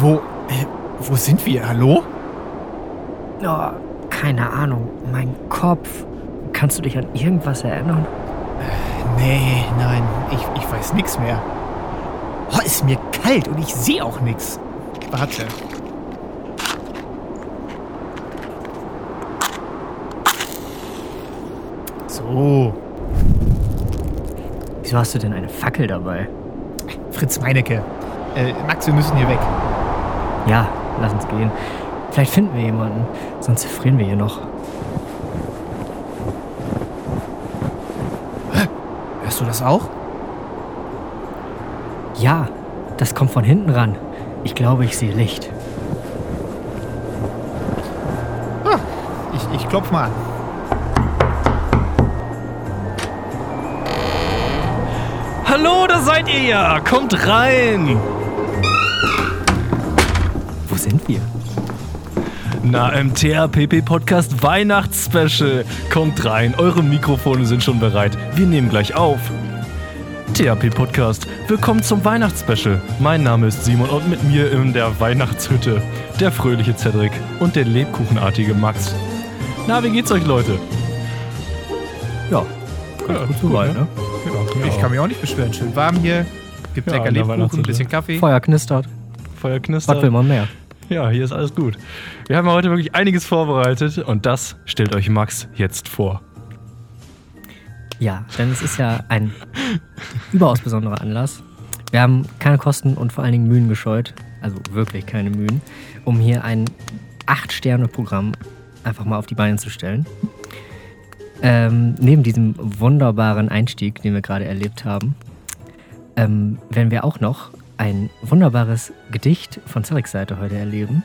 Wo, äh, wo sind wir? Hallo? Oh, keine Ahnung. Mein Kopf. Kannst du dich an irgendwas erinnern? Nee, nein, ich, ich weiß nichts mehr. Oh, ist mir kalt und ich sehe auch nichts. Warte. So, Wieso hast du denn eine Fackel dabei? Fritz Meinecke. Äh, Max, wir müssen hier weg. Ja, lass uns gehen. Vielleicht finden wir jemanden, sonst frieren wir hier noch. Hörst du das auch? Ja, das kommt von hinten ran. Ich glaube, ich sehe Licht. Ich, ich klopf mal an. Hallo, da seid ihr ja! Kommt rein! Sind wir? Na, im THPP Podcast Weihnachtsspecial. Kommt rein, eure Mikrofone sind schon bereit. Wir nehmen gleich auf. THP Podcast, willkommen zum Weihnachtsspecial. Mein Name ist Simon und mit mir in der Weihnachtshütte der fröhliche Cedric und der lebkuchenartige Max. Na, wie geht's euch, Leute? Ja, Ja, gut soweit, ne? Ja, Ich kann mich auch nicht beschweren. Schön warm hier. Gibt Ja, lecker Lebkuchen, ein bisschen Kaffee. Feuer knistert. Feuer knistert. Was will man mehr? Ja, hier ist alles gut. Wir haben heute wirklich einiges vorbereitet und das stellt euch Max jetzt vor. Ja, denn es ist ja ein überaus besonderer Anlass. Wir haben keine Kosten und vor allen Dingen Mühen gescheut, also wirklich keine Mühen, um hier ein 8-Sterne-Programm einfach mal auf die Beine zu stellen. Ähm, neben diesem wunderbaren Einstieg, den wir gerade erlebt haben, ähm, werden wir auch noch ein wunderbares Gedicht von Cedrics Seite heute erleben.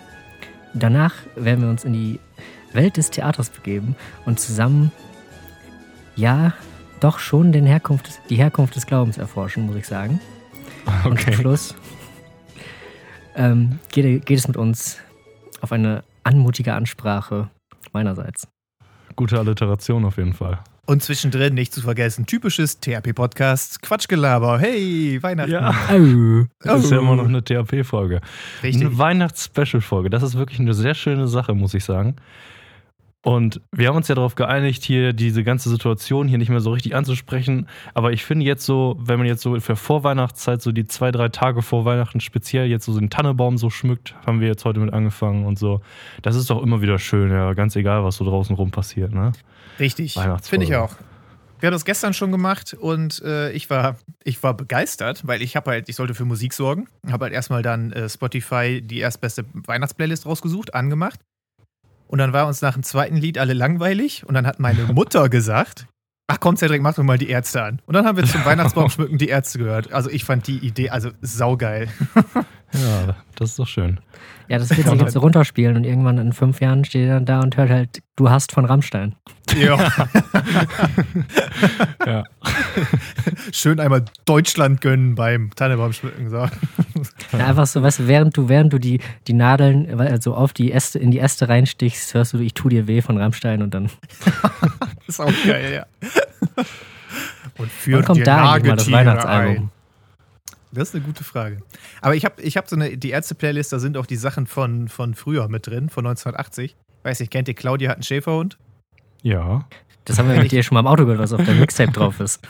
Danach werden wir uns in die Welt des Theaters begeben und zusammen, ja, doch schon den Herkunft, die Herkunft des Glaubens erforschen, muss ich sagen. Und zum Schluss ähm, geht, geht es mit uns auf eine anmutige Ansprache meinerseits. Gute Alliteration auf jeden Fall. Und zwischendrin nicht zu vergessen, typisches THP-Podcast, Quatschgelaber. Hey, Weihnachten. Ja. Oh. Das ist ja immer noch eine THP-Folge. Richtig. Eine Weihnachts-Special-Folge. Das ist wirklich eine sehr schöne Sache, muss ich sagen. Und wir haben uns ja darauf geeinigt, hier diese ganze Situation hier nicht mehr so richtig anzusprechen. Aber ich finde jetzt so, wenn man jetzt so für Vorweihnachtszeit, so die zwei, drei Tage vor Weihnachten speziell jetzt so den Tannebaum so schmückt, haben wir jetzt heute mit angefangen und so. Das ist doch immer wieder schön, ja. Ganz egal, was so draußen rum passiert, ne? Richtig. Finde ich auch. Wir haben das gestern schon gemacht und äh, ich, war, ich war begeistert, weil ich habe halt, ich sollte für Musik sorgen. Habe halt erstmal dann äh, Spotify die erstbeste Weihnachtsplaylist rausgesucht, angemacht. Und dann war uns nach dem zweiten Lied alle langweilig und dann hat meine Mutter gesagt, ach komm Cedric, mach doch mal die Ärzte an. Und dann haben wir zum Weihnachtsbaum schmücken die Ärzte gehört. Also ich fand die Idee, also saugeil. Ja, das ist doch schön. Ja, das wird sich jetzt so runterspielen und irgendwann in fünf Jahren steht er dann da und hört halt, du hast von Rammstein. Ja. Ja. Schön einmal Deutschland gönnen beim Tannebaum schmücken. So. Ja, einfach so, weißt du, während du, während du die, die Nadeln also auf die Äste, in die Äste reinstichst, hörst du, ich tu dir weh von Rammstein und dann ist auch geil, ja. Und wann führt kommt dir da eigentlich mal das Weihnachtsalbum. ein. Das ist eine gute Frage. Aber ich habe ich hab so eine, die Ärzte-Playlist, da sind auch die Sachen von, von früher mit drin, von 1980. Weiß nicht, kennt ihr Claudia hat einen Schäferhund? Ja. Das haben wir mit dir schon mal im Auto gehört, was auf der Mixtape drauf ist.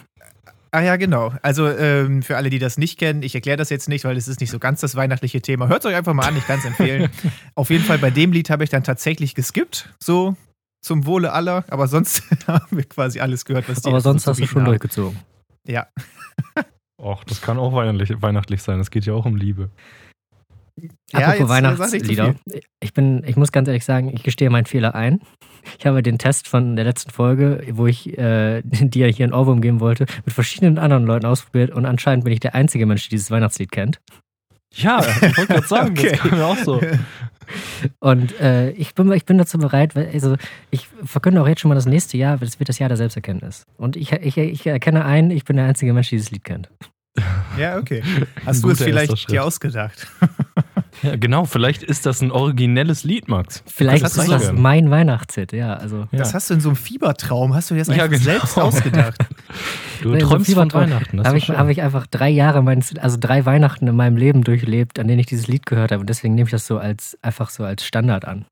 Ah ja, genau. Also ähm, für alle, die das nicht kennen, ich erkläre das jetzt nicht, weil es ist nicht so ganz das weihnachtliche Thema. Hört es euch einfach mal an, ich kann es empfehlen. Auf jeden Fall bei dem Lied habe ich dann tatsächlich geskippt, so zum Wohle aller. Aber sonst haben wir quasi alles gehört, was die Aber sonst hast du schon haben. durchgezogen. Ja. Och, das kann auch weihnachtlich, weihnachtlich sein. Es geht ja auch um Liebe. Ja, Apropos äh, Weihnachtslieder. Ich bin, ich muss ganz ehrlich sagen, ich gestehe meinen Fehler ein. Ich habe den Test von der letzten Folge, wo ich äh, dir hier ein Ohrwurm geben wollte, mit verschiedenen anderen Leuten ausprobiert und anscheinend bin ich der einzige Mensch, der dieses Weihnachtslied kennt. Ja, ich wollte gerade sagen, Okay. das kann mir auch so. Und äh, ich, bin, ich bin dazu bereit, weil also ich verkünde auch jetzt schon mal das nächste Jahr, weil es wird das Jahr der Selbsterkenntnis. Und ich, ich, ich erkenne ein, ich bin der einzige Mensch, der dieses Lied kennt. Ja, okay. Hast du es vielleicht dir ausgedacht? Ja, genau, vielleicht ist das ein originelles Lied, Max. Vielleicht Das ist das so. mein Weihnachtshit, ja. Also Ja. Das hast du in so einem Fiebertraum, hast du dir das Ja, einfach genau. selbst ausgedacht? Du Nee, so träumst viel von Weihnachten. Das Habe ist ich, hab ich einfach drei Jahre meines, also drei Weihnachten in meinem Leben durchlebt, an denen ich dieses Lied gehört habe. Und deswegen nehme ich das so als einfach so als Standard an.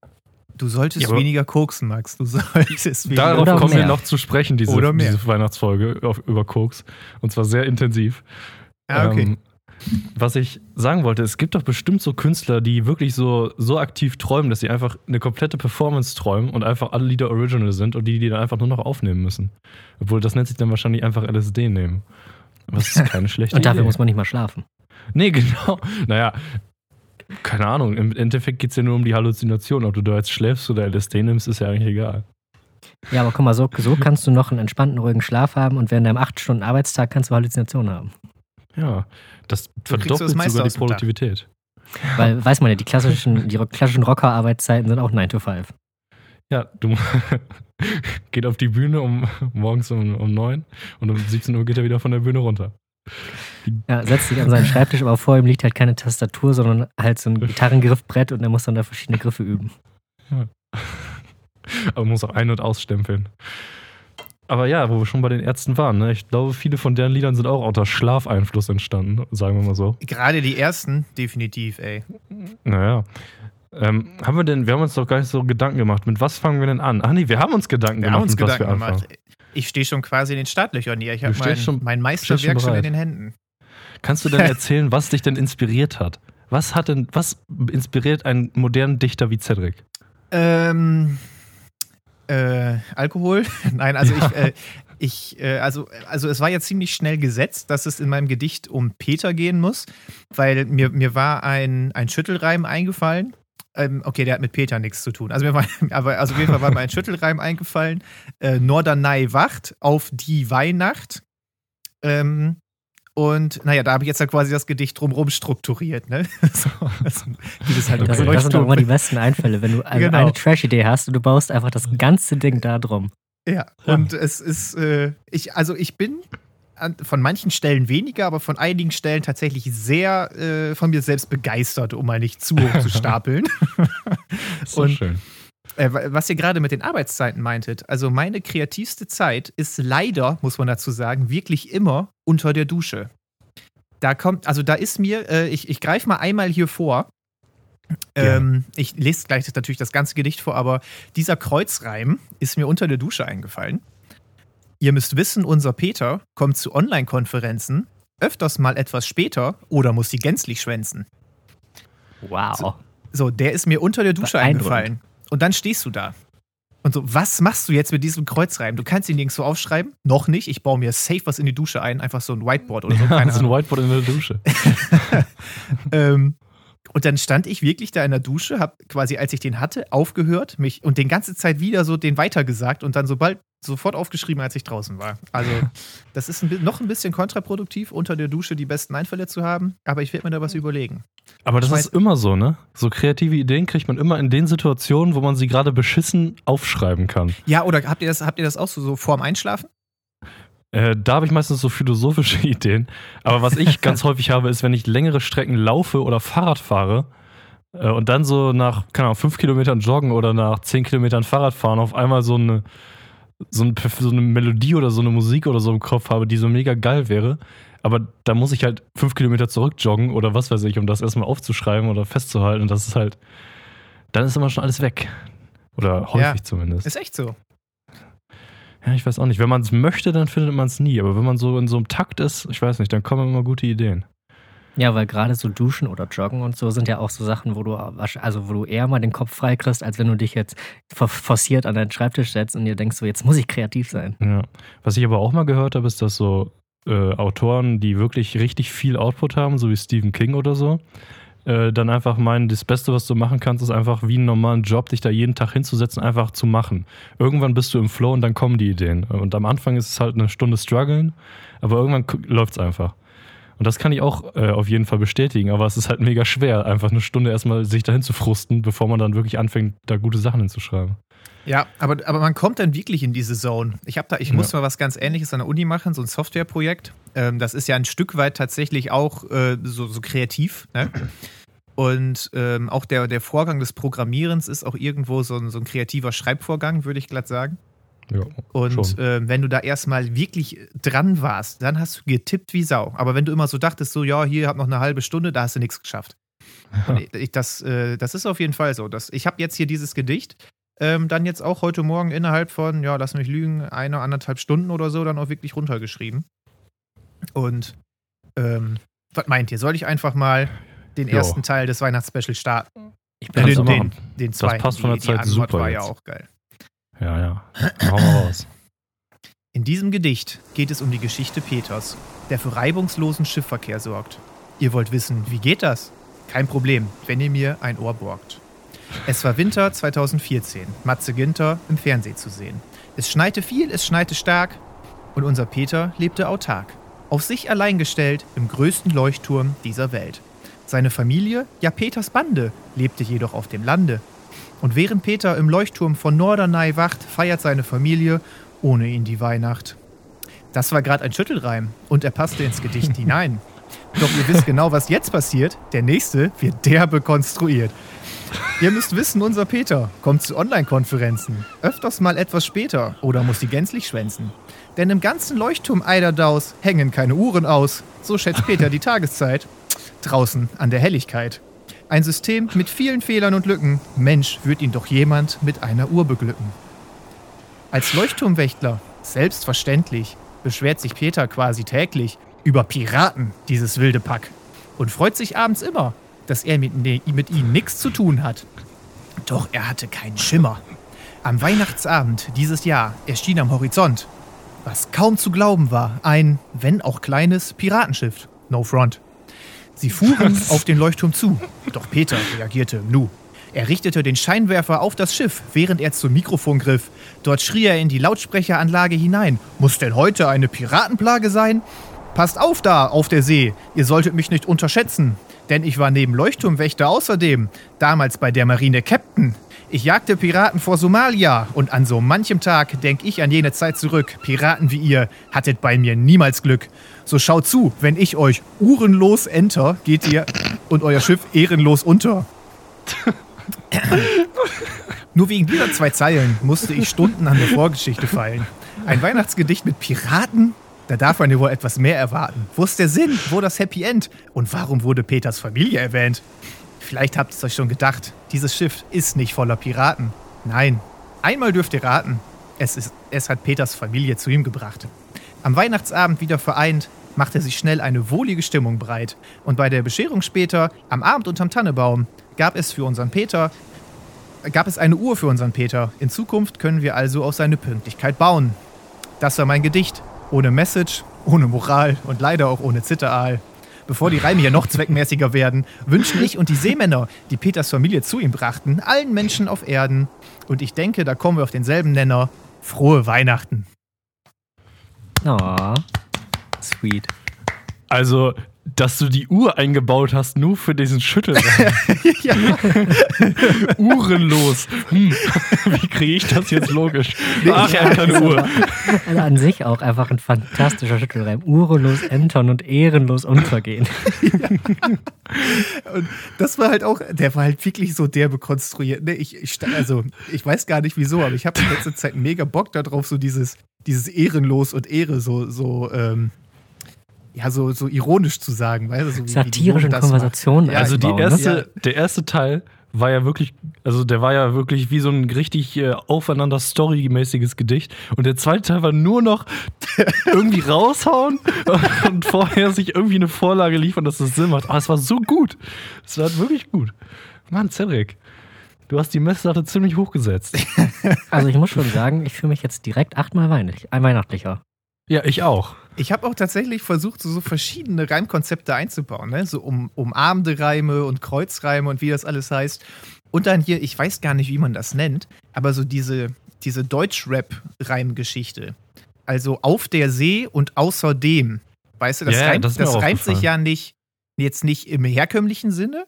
Du solltest Ja, weniger koksen, Max. Du solltest weniger. Darauf kommen wir mehr. noch zu sprechen, diese, Oder mehr. diese Weihnachtsfolge auf, über Koks. Und zwar sehr intensiv. Ah, okay. Ähm, was ich sagen wollte, es gibt doch bestimmt so Künstler, die wirklich so, so aktiv träumen, dass sie einfach eine komplette Performance träumen und einfach alle Lieder original sind und die die dann einfach nur noch aufnehmen müssen. Obwohl das nennt sich dann wahrscheinlich einfach LSD nehmen. Was ist keine schlechte Und dafür Idee. muss man nicht mal schlafen. Nee, genau. Naja, keine Ahnung. Im Endeffekt geht es ja nur um die Halluzination. Ob du da jetzt schläfst oder LSD nimmst, ist ja eigentlich egal. Ja, aber guck mal, so, so kannst du noch einen entspannten, ruhigen Schlaf haben und während deinem 8-Stunden-Arbeitstag kannst du Halluzinationen haben. Ja, das das verdoppelt meiste sogar die. Produktivität. Weil, weiß man ja, die klassischen, die klassischen Rocker-Arbeitszeiten sind auch 9 to 5. Ja, du geht auf die Bühne um morgens um, um 9 und um 17 Uhr geht er wieder von der Bühne runter. Ja, setzt sich an seinen Schreibtisch, aber vor ihm liegt halt keine Tastatur, sondern halt so ein Gitarrengriffbrett und er muss dann da verschiedene Griffe üben. Aber muss auch ein- und ausstempeln. Aber ja, wo wir schon bei den Ärzten waren, ne? ich glaube, viele von deren Liedern sind auch unter Schlafeinfluss entstanden, sagen wir mal so. Gerade die ersten, definitiv, ey. Naja. Ähm, haben wir denn, wir haben uns doch gar nicht so Gedanken gemacht. Mit was fangen wir denn an? Ach nee, wir haben uns Gedanken Wir gemacht, haben uns mit was Gedanken wir anfangen. gemacht. Ich stehe schon quasi in den Startlöchern hier. Ich habe mein, schon- mein stehst schon Meisterwerk schon in den Händen. Kannst du denn erzählen, was dich denn inspiriert hat? Was hat denn, was inspiriert einen modernen Dichter wie Cedric? Ähm, äh, Alkohol? Nein, also ich, äh, ich äh, also, also es war ja ziemlich schnell gesetzt, dass es in meinem Gedicht um Peter gehen muss, weil mir, mir war ein, ein Schüttelreim eingefallen. Ähm, okay, der hat mit Peter nichts zu tun. Also mir war, aber also auf jeden Fall war mir ein Schüttelreim eingefallen. Äh, Norderney wacht auf die Weihnacht. Ähm, und naja, da habe ich jetzt ja quasi das Gedicht drumherum strukturiert, ne? so, also, das halt. Das, sind, das sind Leuchtturm- immer die besten Einfälle, wenn du also Genau. eine Trash-Idee hast und du baust einfach das ganze Ding da drum. Ja, und es ist, äh, ich, also ich bin an, von manchen Stellen weniger, aber von einigen Stellen tatsächlich sehr äh, von mir selbst begeistert, um mal nicht zu hoch zu stapeln. So Und- schön. Äh, wa- was ihr gerade mit den Arbeitszeiten meintet, also meine kreativste Zeit ist leider, muss man dazu sagen, wirklich immer unter der Dusche. Da kommt, also da ist mir, äh, ich, ich greife mal einmal hier vor. Ähm, ich lese gleich natürlich das ganze Gedicht vor, aber dieser Kreuzreim ist mir unter der Dusche eingefallen. Ihr müsst wissen, unser Peter kommt zu Online-Konferenzen öfters mal etwas später oder muss die gänzlich schwänzen. Wow. So, der ist mir unter der Dusche eingefallen. Und dann stehst du da. Und so, was machst du jetzt mit diesem Kreuzreim? Du kannst ihn nirgendwo aufschreiben. Noch nicht. Ich baue mir safe was in die Dusche ein. Einfach so ein Whiteboard oder so. Ja, so ein. Whiteboard in der Dusche. ähm, und dann stand ich wirklich da in der Dusche, hab quasi, als ich den hatte, aufgehört, mich und den ganze Zeit wieder so den weitergesagt und dann sobald sofort aufgeschrieben, als ich draußen war. Also, das ist ein, noch ein bisschen kontraproduktiv, unter der Dusche die besten Einfälle zu haben, aber ich werde mir da was überlegen. Aber das Ich ist immer so, ne? So kreative Ideen kriegt man immer in den Situationen, wo man sie gerade beschissen aufschreiben kann. Ja, oder habt ihr das, habt ihr das auch so, so vorm Einschlafen? Äh, da habe ich meistens so philosophische Ideen. Aber was ich ganz häufig habe, ist, wenn ich längere Strecken laufe oder Fahrrad fahre äh, und dann so nach, keine Ahnung, fünf Kilometern joggen oder nach zehn Kilometern Fahrrad fahren, auf einmal so eine, so, ein, so eine Melodie oder so eine Musik oder so im Kopf habe, die so mega geil wäre. Aber da muss ich halt fünf Kilometer zurück joggen oder was weiß ich, um das erstmal aufzuschreiben oder festzuhalten. Und das ist halt, dann ist immer schon alles weg. Oder häufig Ja. zumindest. Ist echt so. Ja, ich weiß auch nicht. Wenn man es möchte, dann findet man es nie. Aber wenn man so in so einem Takt ist, ich weiß nicht, dann kommen immer gute Ideen. Ja, weil gerade so Duschen oder Joggen und so sind ja auch so Sachen, wo du also wo du eher mal den Kopf frei kriegst, als wenn du dich jetzt for- forciert an deinen Schreibtisch setzt und dir denkst, so jetzt muss ich kreativ sein. Ja. Was ich aber auch mal gehört habe, ist, dass so äh, Autoren, die wirklich richtig viel Output haben, so wie Stephen King oder so, äh, dann einfach meinen, das Beste, was du machen kannst, ist einfach wie einen normalen Job, dich da jeden Tag hinzusetzen, einfach zu machen. Irgendwann bist du im Flow und dann kommen die Ideen. Und am Anfang ist es halt eine Stunde strugglen, aber irgendwann läuft es einfach. Und das kann ich auch äh, auf jeden Fall bestätigen, aber es ist halt mega schwer, einfach eine Stunde erstmal sich dahin zu frusten, bevor man dann wirklich anfängt, da gute Sachen hinzuschreiben. Ja, aber, aber man kommt dann wirklich in diese Zone. Ich habe da, ich Ja. musste mal was ganz ähnliches an der Uni machen, so ein Softwareprojekt. Ähm, das ist ja ein Stück weit tatsächlich auch äh, so, so kreativ. Ne? Und ähm, auch der, der Vorgang des Programmierens ist auch irgendwo so ein, so ein kreativer Schreibvorgang, würde ich glatt sagen. Ja, Und äh, wenn du da erstmal wirklich dran warst, dann hast du getippt wie Sau. Aber wenn du immer so dachtest, so, ja, hier hab noch eine halbe Stunde, da hast du nichts geschafft. Und ich, ich, das, äh, das ist auf jeden Fall so. Das, ich habe jetzt hier dieses Gedicht ähm, dann jetzt auch heute Morgen innerhalb von, ja, lass mich lügen, eine, anderthalb Stunden oder so dann auch wirklich runtergeschrieben. Und ähm, was meint ihr? Soll ich einfach mal den Ja. ersten Teil des Weihnachtsspecials starten? Ich Äh, bin Kannst den, du den, den zweiten. passt von der die, Zeit die Antwort super war ja jetzt. auch geil. Ja, ja. Hau mal raus. In diesem Gedicht geht es um die Geschichte Peters, der für reibungslosen Schiffverkehr sorgt. Ihr wollt wissen, wie geht das? Kein Problem, wenn ihr mir ein Ohr borgt. Es war Winter 2014, Matze Ginter im Fernsehen zu sehen. Es schneite viel, es schneite stark und unser Peter lebte autark, auf sich allein gestellt im größten Leuchtturm dieser Welt. Seine Familie, ja Peters Bande, lebte jedoch auf dem Lande. Und während Peter im Leuchtturm von Norderney wacht, feiert seine Familie ohne ihn die Weihnacht. Das war gerade ein Schüttelreim und er passte ins Gedicht hinein. Doch ihr wisst genau, was jetzt passiert. Der nächste wird derbe konstruiert. Ihr müsst wissen, unser Peter kommt zu Online-Konferenzen. Öfters mal etwas später oder muss die gänzlich schwänzen. Denn im ganzen Leuchtturm Eiderdaus hängen keine Uhren aus. So schätzt Peter die Tageszeit. Draußen an der Helligkeit. Ein System mit vielen Fehlern und Lücken. Mensch, wird ihn doch jemand mit einer Uhr beglücken. Als Leuchtturmwächtler, selbstverständlich, beschwert sich Peter quasi täglich über Piraten, dieses wilde Pack. Und freut sich abends immer, dass er mit, ne, mit ihnen nichts zu tun hat. Doch er hatte keinen Schimmer. Am Weihnachtsabend dieses Jahr erschien am Horizont, was kaum zu glauben war, ein, wenn auch kleines, Piratenschiff. No front. Sie fuhren auf den Leuchtturm zu, doch Peter reagierte im Nu. Er richtete den Scheinwerfer auf das Schiff, während er zum Mikrofon griff. Dort schrie er in die Lautsprecheranlage hinein. Muss denn heute eine Piratenplage sein? Passt auf da, auf der See. Ihr solltet mich nicht unterschätzen. Denn ich war neben Leuchtturmwächter außerdem damals bei der Marine Captain. Ich jagte Piraten vor Somalia und an so manchem Tag denk ich an jene Zeit zurück. Piraten wie ihr hattet bei mir niemals Glück. So schaut zu, wenn ich euch uhrenlos enter, geht ihr und euer Schiff ehrenlos unter. Nur wegen dieser zwei Zeilen musste ich Stunden an der Vorgeschichte feilen. Ein Weihnachtsgedicht mit Piraten? Da darf man ja wohl etwas mehr erwarten. Wo ist der Sinn? Wo das Happy End? Und warum wurde Peters Familie erwähnt? Vielleicht habt ihr es euch schon gedacht, dieses Schiff ist nicht voller Piraten. Nein, einmal dürft ihr raten. Es, ist, es hat Peters Familie zu ihm gebracht. Am Weihnachtsabend wieder vereint, machte sich schnell eine wohlige Stimmung breit. Und bei der Bescherung später, am Abend unterm Tannebaum, gab es für unseren Peter gab es eine Uhr für unseren Peter. In Zukunft können wir also auf seine Pünktlichkeit bauen. Das war mein Gedicht. Ohne Message, ohne Moral und leider auch ohne Zitteraal. Bevor die Reime hier noch zweckmäßiger werden, wünschen ich und die Seemänner, die Peters Familie zu ihm brachten, allen Menschen auf Erden. Und ich denke, da kommen wir auf denselben Nenner. Frohe Weihnachten. Oh, sweet. Also, dass du die Uhr eingebaut hast, nur für diesen Schüttelreim. ja. Uhrenlos. Hm. Wie kriege ich das jetzt logisch? Ach, Ja, hat eine ist Uhr. aber- Also an sich auch einfach ein fantastischer Schüttelreim. Uhrenlos entern und ehrenlos untergehen. Und das war halt auch, der war halt wirklich so derbe konstruiert. Ne? Ich, ich, also, ich weiß gar nicht wieso, aber ich habe in letzter Zeit mega Bock darauf, so dieses, dieses Ehrenlos und Ehre so, so, ähm, ja, so, so ironisch zu sagen, weißt du? So wie- wie die Satirische Mode das Konversationen. Ja, Also die ne? erste, der erste Teil war ja wirklich, also der war ja wirklich wie so ein richtig äh, aufeinander storymäßiges Gedicht. Und der zweite Teil war nur noch irgendwie raushauen und vorher sich irgendwie eine Vorlage liefern, dass das Sinn macht. Aber es war so gut. Es war wirklich gut. Mann, Cedric, du hast die Messlatte ziemlich hochgesetzt. Also ich muss schon sagen, ich fühle mich jetzt direkt achtmal weihnachtlich, ein weihnachtlicher. Ja, ich auch. Ich habe auch tatsächlich versucht, so, so verschiedene Reimkonzepte einzubauen, ne? So um, umarmende Reime und Kreuzreime und wie das alles heißt. Und dann hier, ich weiß gar nicht, wie man das nennt, aber so diese, diese Deutsch-Rap-Reimgeschichte. Also auf der See und außerdem. Weißt du, das, ja, reimt, das das, reimt sich ja nicht, jetzt nicht im herkömmlichen Sinne,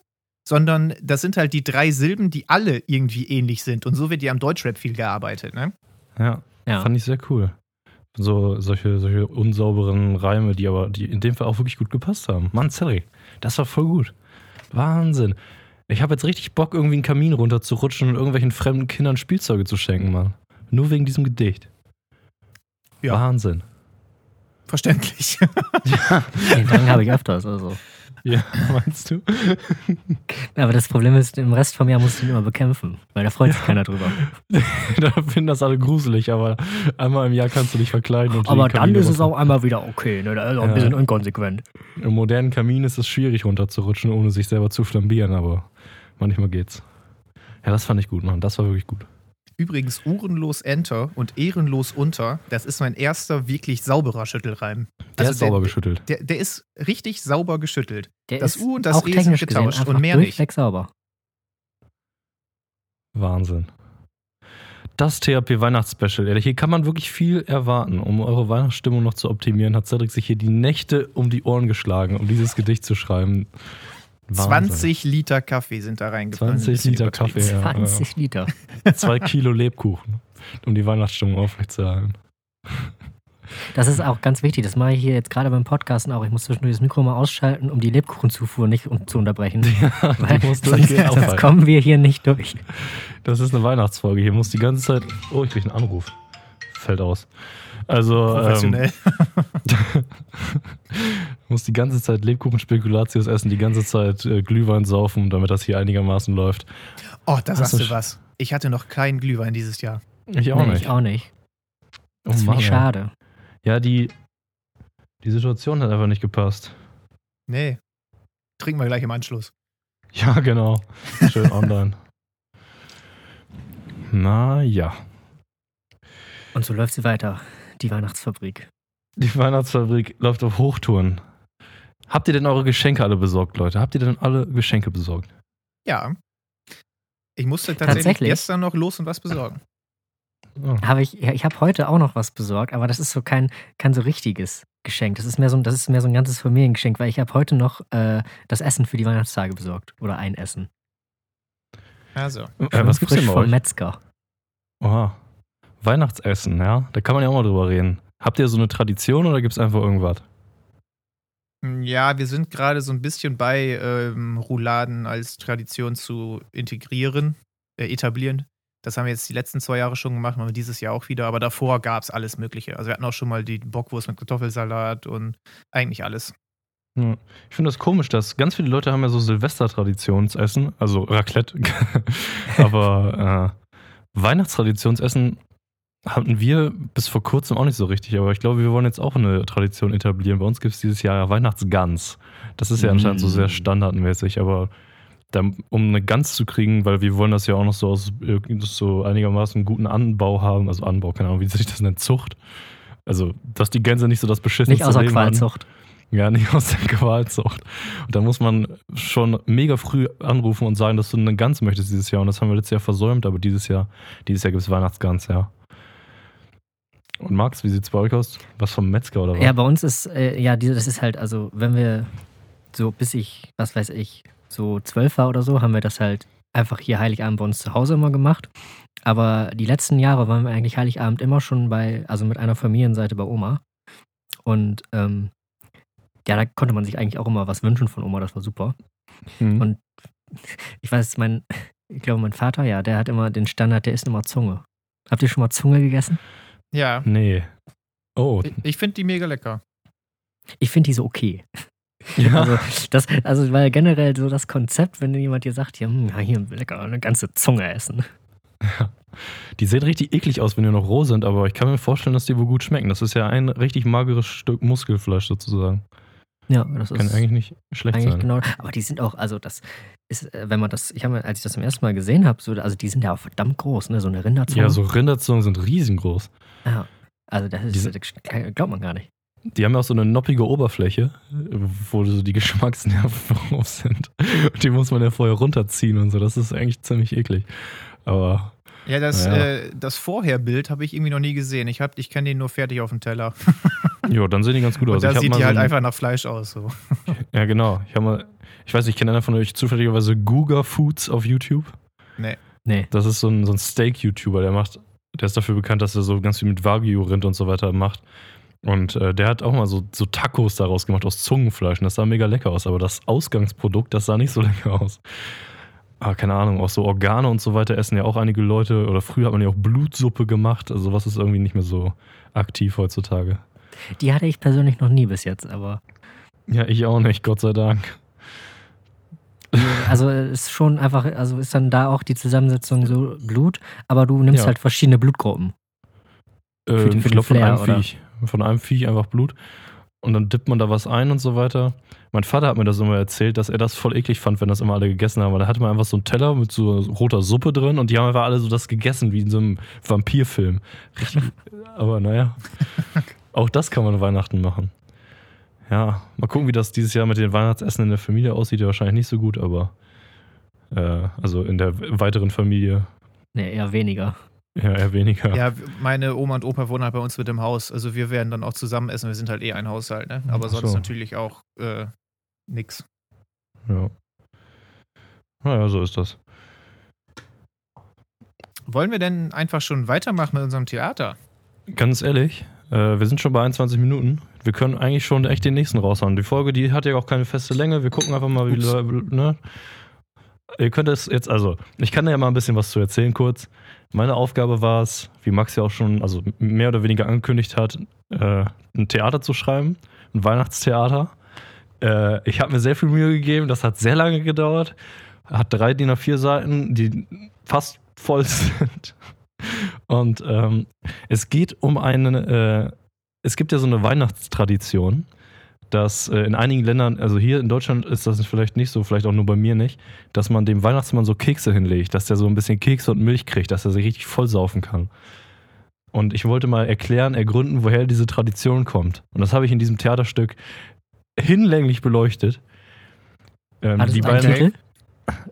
sondern das sind halt die drei Silben, die alle irgendwie ähnlich sind. Und so wird ja am Deutschrap viel gearbeitet, ne? Ja, Ja. fand ich sehr cool. So solche, solche unsauberen Reime, die aber die in dem Fall auch wirklich gut gepasst haben. Mann, Cedric, das war voll gut. Wahnsinn. Ich habe jetzt richtig Bock, irgendwie einen Kamin runterzurutschen und irgendwelchen fremden Kindern Spielzeuge zu schenken, Mann. Nur wegen diesem Gedicht. Ja. Wahnsinn. Verständlich. Den Drang habe ich öfters. Also. Ja, meinst du? Aber das Problem ist, im Rest vom Jahr musst du ihn immer bekämpfen, weil da freut sich keiner drüber. da finden das alle gruselig, aber einmal im Jahr kannst du dich verkleiden. Und Aber dann Kamine ist es auch einmal wieder okay. Ne? Da ist auch ein Ja. bisschen inkonsequent. Im modernen Kamin ist es schwierig runterzurutschen, ohne sich selber zu flambieren, aber manchmal geht's. Ja, das fand ich gut, Mann. Das war wirklich gut. Übrigens, uhrenlos Enter und ehrenlos unter, das ist mein erster wirklich sauberer Schüttelreim. Der Also ist sauber der- geschüttelt. Der, der ist richtig sauber geschüttelt. Der Das ist U und das auch E sind technisch gesehen getauscht und mehr nicht. sauber. Wahnsinn. Das THP Weihnachtsspecial. Ehrlich, hier kann man wirklich viel erwarten. Um eure Weihnachtsstimmung noch zu optimieren, hat Cedric sich hier die Nächte um die Ohren geschlagen, um dieses Gedicht zu schreiben. Wahnsinn. 20 Liter Kaffee sind da reingefallen. 20 Liter Kaffee, ja. 20 Liter. Zwei Kilo Lebkuchen, um die Weihnachtsstimmung aufrechtzuerhalten. Das ist auch ganz wichtig. Das mache ich hier jetzt gerade beim Podcasten auch. Ich muss zwischendurch das Mikro mal ausschalten, um die Lebkuchenzufuhr nicht zu unterbrechen. Weil Die muss sonst, sonst kommen wir hier nicht durch. Das ist eine Weihnachtsfolge. Hier muss die ganze Zeit. Oh, ich krieg einen Anruf. Fällt aus. Also, ähm, Professionell. muss die ganze Zeit Lebkuchen-Spekulatius essen, die ganze Zeit äh, Glühwein saufen, damit das hier einigermaßen läuft. oh, da Hast sagst du was. Ich hatte noch keinen Glühwein dieses Jahr. Ich auch nee, nicht. Ich auch nicht. Oh Das finde ich schade. Ja, die, die Situation hat einfach nicht gepasst. Nee. Trinken wir gleich im Anschluss. Ja, genau. Schön online. Na ja. Und so läuft sie weiter. Die Weihnachtsfabrik. Die Weihnachtsfabrik läuft auf Hochtouren. Habt ihr denn eure Geschenke alle besorgt, Leute? Habt ihr denn alle Geschenke besorgt? Ja. Ich musste tatsächlich, Tatsächlich? gestern noch los und was besorgen. Oh. Habe ich, ja, ich habe heute auch noch was besorgt, aber das ist so kein, kein so richtiges Geschenk. Das ist mehr so, ein- das ist mehr so ein ganzes Familiengeschenk, weil ich habe heute noch äh, das Essen für die Weihnachtstage besorgt. Oder ein Essen. Also. Äh, was gibt's denn bei vom euch? Metzger. Oha. Weihnachtsessen, ja? Da kann man ja auch mal drüber reden. Habt ihr so eine Tradition oder gibt es einfach irgendwas? Ja, wir sind gerade so ein bisschen bei, ähm, Rouladen als Tradition zu integrieren, äh, etablieren. Das haben wir jetzt die letzten zwei Jahre schon gemacht, machen wir dieses Jahr auch wieder, aber davor gab es alles Mögliche. Also wir hatten auch schon mal die Bockwurst mit Kartoffelsalat und eigentlich alles. Ja. Ich finde das komisch, dass ganz viele Leute haben ja so Silvester-Traditionsessen, also Raclette. Aber äh, Weihnachtstraditionsessen hatten wir bis vor kurzem auch nicht so richtig. Aber ich glaube, wir wollen jetzt auch eine Tradition etablieren. Bei uns gibt es dieses Jahr Weihnachtsgans. Das ist ja anscheinend so sehr Mm. standardmäßig, aber da, um eine Gans zu kriegen, weil wir wollen das ja auch noch so aus so einigermaßen guten Anbau haben, also Anbau, keine Ahnung, wie sich das nennt, Zucht. Also, dass die Gänse nicht so das beschissenste Nicht außer Leben haben. Qualzucht. Ja, nicht aus der Qualzucht. Und da muss man schon mega früh anrufen und sagen, dass du eine Gans möchtest dieses Jahr. Und das haben wir letztes Jahr versäumt, aber dieses Jahr, dieses Jahr gibt es Weihnachtsgans, ja. Und Max, wie sieht's bei euch aus? Was vom Metzger oder was? Ja, bei uns ist, äh, ja, das ist halt, also, wenn wir so bis ich, was weiß ich, so zwölf war oder so, haben wir das halt einfach hier Heiligabend bei uns zu Hause immer gemacht. Aber die letzten Jahre waren wir eigentlich Heiligabend immer schon bei, also mit einer Familienseite bei Oma. Und ähm, ja, da konnte man sich eigentlich auch immer was wünschen von Oma, das war super. Hm. Und ich weiß, mein, ich glaube, mein Vater, ja, der hat immer den Standard, der isst immer Zunge. Habt ihr schon mal Zunge gegessen? Ja, Nee. Oh. ich, ich finde die mega lecker. Ich finde die so okay. Ja. Also, das, also, weil generell so das Konzept, wenn jemand dir sagt, ja, hm, ja, hier lecker, eine ganze Zunge essen. Die sehen richtig eklig aus, wenn die noch roh sind, aber ich kann mir vorstellen, dass die wohl gut schmecken. Das ist ja ein richtig mageres Stück Muskelfleisch sozusagen. Ja, das Kann ist eigentlich nicht schlecht eigentlich sein. genau. Aber die sind auch, also das ist, äh, wenn man das, ich habe, als ich das zum ersten Mal gesehen habe, so, also die sind ja auch verdammt groß, ne, so eine Rinderzunge. Ja, so Rinderzungen sind riesengroß. Ja. Also das ist, Diese- das glaubt man gar nicht. Die haben ja auch so eine noppige Oberfläche, wo so die Geschmacksnerven drauf sind. Und die muss man ja vorher runterziehen und so. Das ist eigentlich ziemlich eklig. Aber Ja, das, Ja. Äh, das Vorherbild habe ich irgendwie noch nie gesehen. Ich, hab- ich kenne den nur fertig auf dem Teller. ja, dann sehen die ganz gut aus. Und da Ich sieht mal die so halt ein- einfach nach Fleisch aus. So. Ja, genau. Ich habe mal, ich weiß nicht, kennt einer von euch zufälligerweise Guga Foods auf YouTube? Nee. Das ist so ein, so ein Steak-YouTuber, der macht, der ist dafür bekannt, dass er so ganz viel mit Wagyu-Rind und so weiter macht. Und äh, der hat auch mal so, so Tacos daraus gemacht aus Zungenfleisch. Und das sah mega lecker aus, aber das Ausgangsprodukt, das sah nicht so lecker aus. ah, keine Ahnung, auch so Organe und so weiter essen ja auch einige Leute. Oder früher hat man ja auch Blutsuppe gemacht. Also was ist irgendwie nicht mehr so aktiv heutzutage. Die hatte ich persönlich noch nie bis jetzt, aber. Ja, ich auch nicht, Gott sei Dank. Also ist schon einfach, also ist dann da auch die Zusammensetzung so Blut, aber du nimmst Ja. halt verschiedene Blutgruppen. Für ich glaube von einem oder? Viech. Von einem Viech einfach Blut. Und dann dippt man da was ein und so weiter. Mein Vater hat mir das immer erzählt, dass er das voll eklig fand, wenn das immer alle gegessen haben. Weil da hatte man einfach so einen Teller mit so roter Suppe drin und die haben einfach alle so das gegessen, wie in so einem Vampirfilm. Richtig. Aber naja. Auch das kann man Weihnachten machen. Ja, mal gucken, wie das dieses Jahr mit den Weihnachtsessen in der Familie aussieht. Ja, wahrscheinlich nicht so gut, aber äh, also in der weiteren Familie Nee, eher weniger. ja eher weniger. Ja, meine Oma und Opa wohnen halt bei uns mit dem Haus. Also wir werden dann auch zusammen essen. Wir sind halt eh ein Haushalt, ne? Aber Ach sonst so. natürlich auch äh, nix. Ja. Naja, so ist das. Wollen wir denn einfach schon weitermachen mit unserem Theater? Ganz ehrlich, äh, wir sind schon bei 21 Minuten. Wir können eigentlich schon echt den nächsten raushauen. Die Folge, die hat ja auch keine feste Länge. Wir gucken einfach mal, wie. Ups. Ne? Ihr könnt es jetzt, also, ich kann ja mal ein bisschen was zu erzählen kurz. Meine Aufgabe war es, wie Max ja auch schon, also mehr oder weniger angekündigt hat, äh, ein Theater zu schreiben, ein Weihnachtstheater. Äh, ich habe mir sehr viel Mühe gegeben, das hat sehr lange gedauert. Hat drei DIN A4 Seiten, die fast voll sind. Und ähm, es geht um eine, äh, es gibt ja so eine Weihnachtstradition, dass äh, in einigen Ländern, also hier in Deutschland ist das vielleicht nicht so, vielleicht auch nur bei mir nicht, dass man dem Weihnachtsmann so Kekse hinlegt, dass der so ein bisschen Kekse und Milch kriegt, dass er sich richtig voll saufen kann. Und ich wollte mal erklären, ergründen, woher diese Tradition kommt. Und das habe ich in diesem Theaterstück hinlänglich beleuchtet. Ähm, Hat es einen Titel?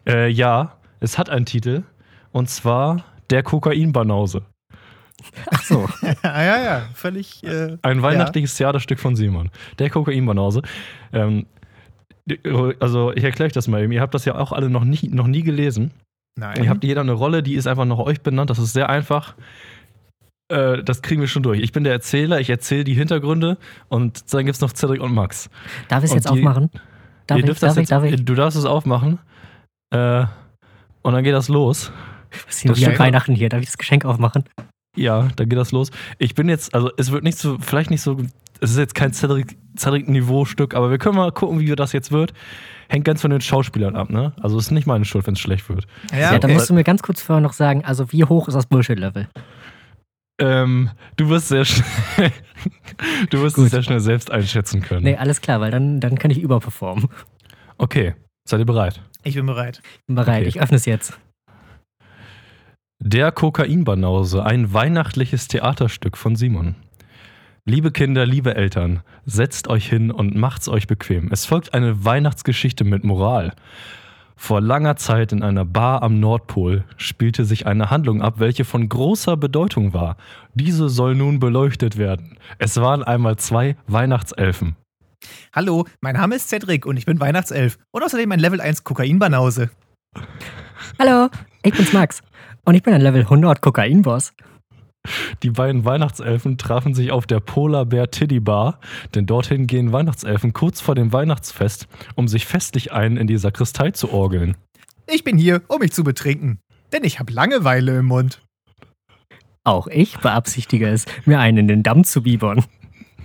äh, ja, es hat einen Titel. Und zwar Der Kokainbanause. Ach so. ja, ja, ja. Völlig. Äh, Ein weihnachtliches Theaterstück von Simon. Der Kokainbanause. Ähm, also, ich erkläre euch das mal eben. Ihr habt das ja auch alle noch nie, noch nie gelesen. nein. Ihr habt jeder eine Rolle, die ist einfach nach euch benannt. Das ist sehr einfach. Äh, das kriegen wir schon durch. Ich bin der Erzähler, ich erzähle die Hintergründe und dann gibt es noch Cedric und Max. Darf ich es jetzt die- aufmachen? Darf Ihr ich, dürft darf das ich, jetzt, darf ich? Du darfst es aufmachen. Äh, und dann geht das los. Das wieder steht- Weihnachten hier. Darf ich das Geschenk aufmachen? Ja, dann geht das los. Ich bin jetzt, also es wird nicht so, vielleicht nicht so, es ist jetzt kein Cedric- Cedric-Niveau-Stück, aber wir können mal gucken, wie das jetzt wird. Hängt ganz von den Schauspielern ab, ne? Also es ist nicht meine Schuld, wenn es schlecht wird. ja, Ja, dann musst du mir ganz kurz vorher noch sagen, also wie hoch ist das Bullshit-Level? Ähm, du wirst sehr schnell, du wirst es sehr schnell selbst einschätzen können. Nee, alles klar, weil dann, dann kann ich überperformen. Okay, seid ihr bereit? ich bin bereit. Bin bereit, Okay. ich öffne es jetzt. Der Kokainbanause, ein weihnachtliches Theaterstück von Simon. Liebe Kinder, liebe Eltern, setzt euch hin und macht's euch bequem. Es folgt eine Weihnachtsgeschichte mit Moral. Vor langer Zeit in einer Bar am Nordpol spielte sich eine Handlung ab, welche von großer Bedeutung war. Diese soll nun beleuchtet werden. Es waren einmal zwei Weihnachtselfen. Hallo, mein Name ist Cedric und ich bin Weihnachtself. Und außerdem ein Level 1 Kokainbanause. Hallo, ich bin's Max. Und ich bin ein Level 100 Kokain-Boss. Die beiden Weihnachtselfen trafen sich auf der Polar Bear Tiddy Bar, denn dorthin gehen Weihnachtselfen kurz vor dem Weihnachtsfest, um sich festlich ein in die Sakristei zu orgeln. Ich bin hier, um mich zu betrinken. Denn ich habe Langeweile im Mund. Auch ich beabsichtige es, mir einen in den Damm zu biebern.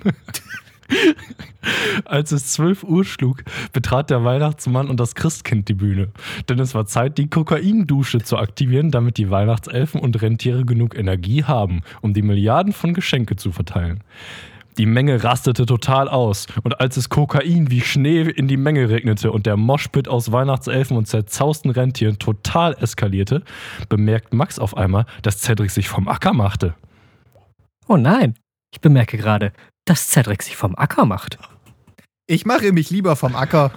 Als es 12 Uhr schlug, betrat der Weihnachtsmann und das Christkind die Bühne. Denn es war Zeit, die Kokaindusche zu aktivieren, damit die Weihnachtselfen und Rentiere genug Energie haben, um die Milliarden von Geschenke zu verteilen. Die Menge rastete total aus und als es Kokain wie Schnee in die Menge regnete und der Moschpit aus Weihnachtselfen und zerzausten Rentieren total eskalierte, bemerkt Max auf einmal, dass Cedric sich vom Acker machte. Oh nein, ich bemerke gerade, dass Cedric sich vom Acker macht. Ich mache mich lieber vom Acker.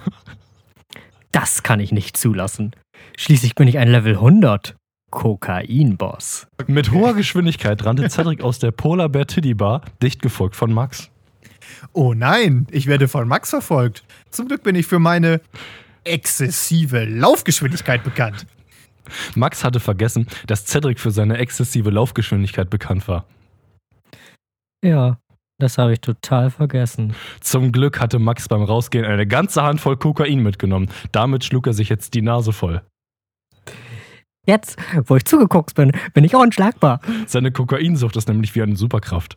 Das kann ich nicht zulassen. Schließlich bin ich ein Level 100 Kokain-Boss. Mit hoher Geschwindigkeit rannte Cedric aus der Polar Bear Tiddy Bar, dicht gefolgt von Max. Oh nein, ich werde von Max verfolgt. Zum Glück bin ich für meine exzessive Laufgeschwindigkeit bekannt. Max hatte vergessen, dass Cedric für seine exzessive Laufgeschwindigkeit bekannt war. Ja, das habe ich total vergessen. Zum Glück hatte Max beim Rausgehen eine ganze Handvoll Kokain mitgenommen. Damit schlug er sich jetzt die Nase voll. Jetzt, wo ich zugeguckt bin, bin ich unschlagbar. Seine Kokainsucht ist nämlich wie eine Superkraft.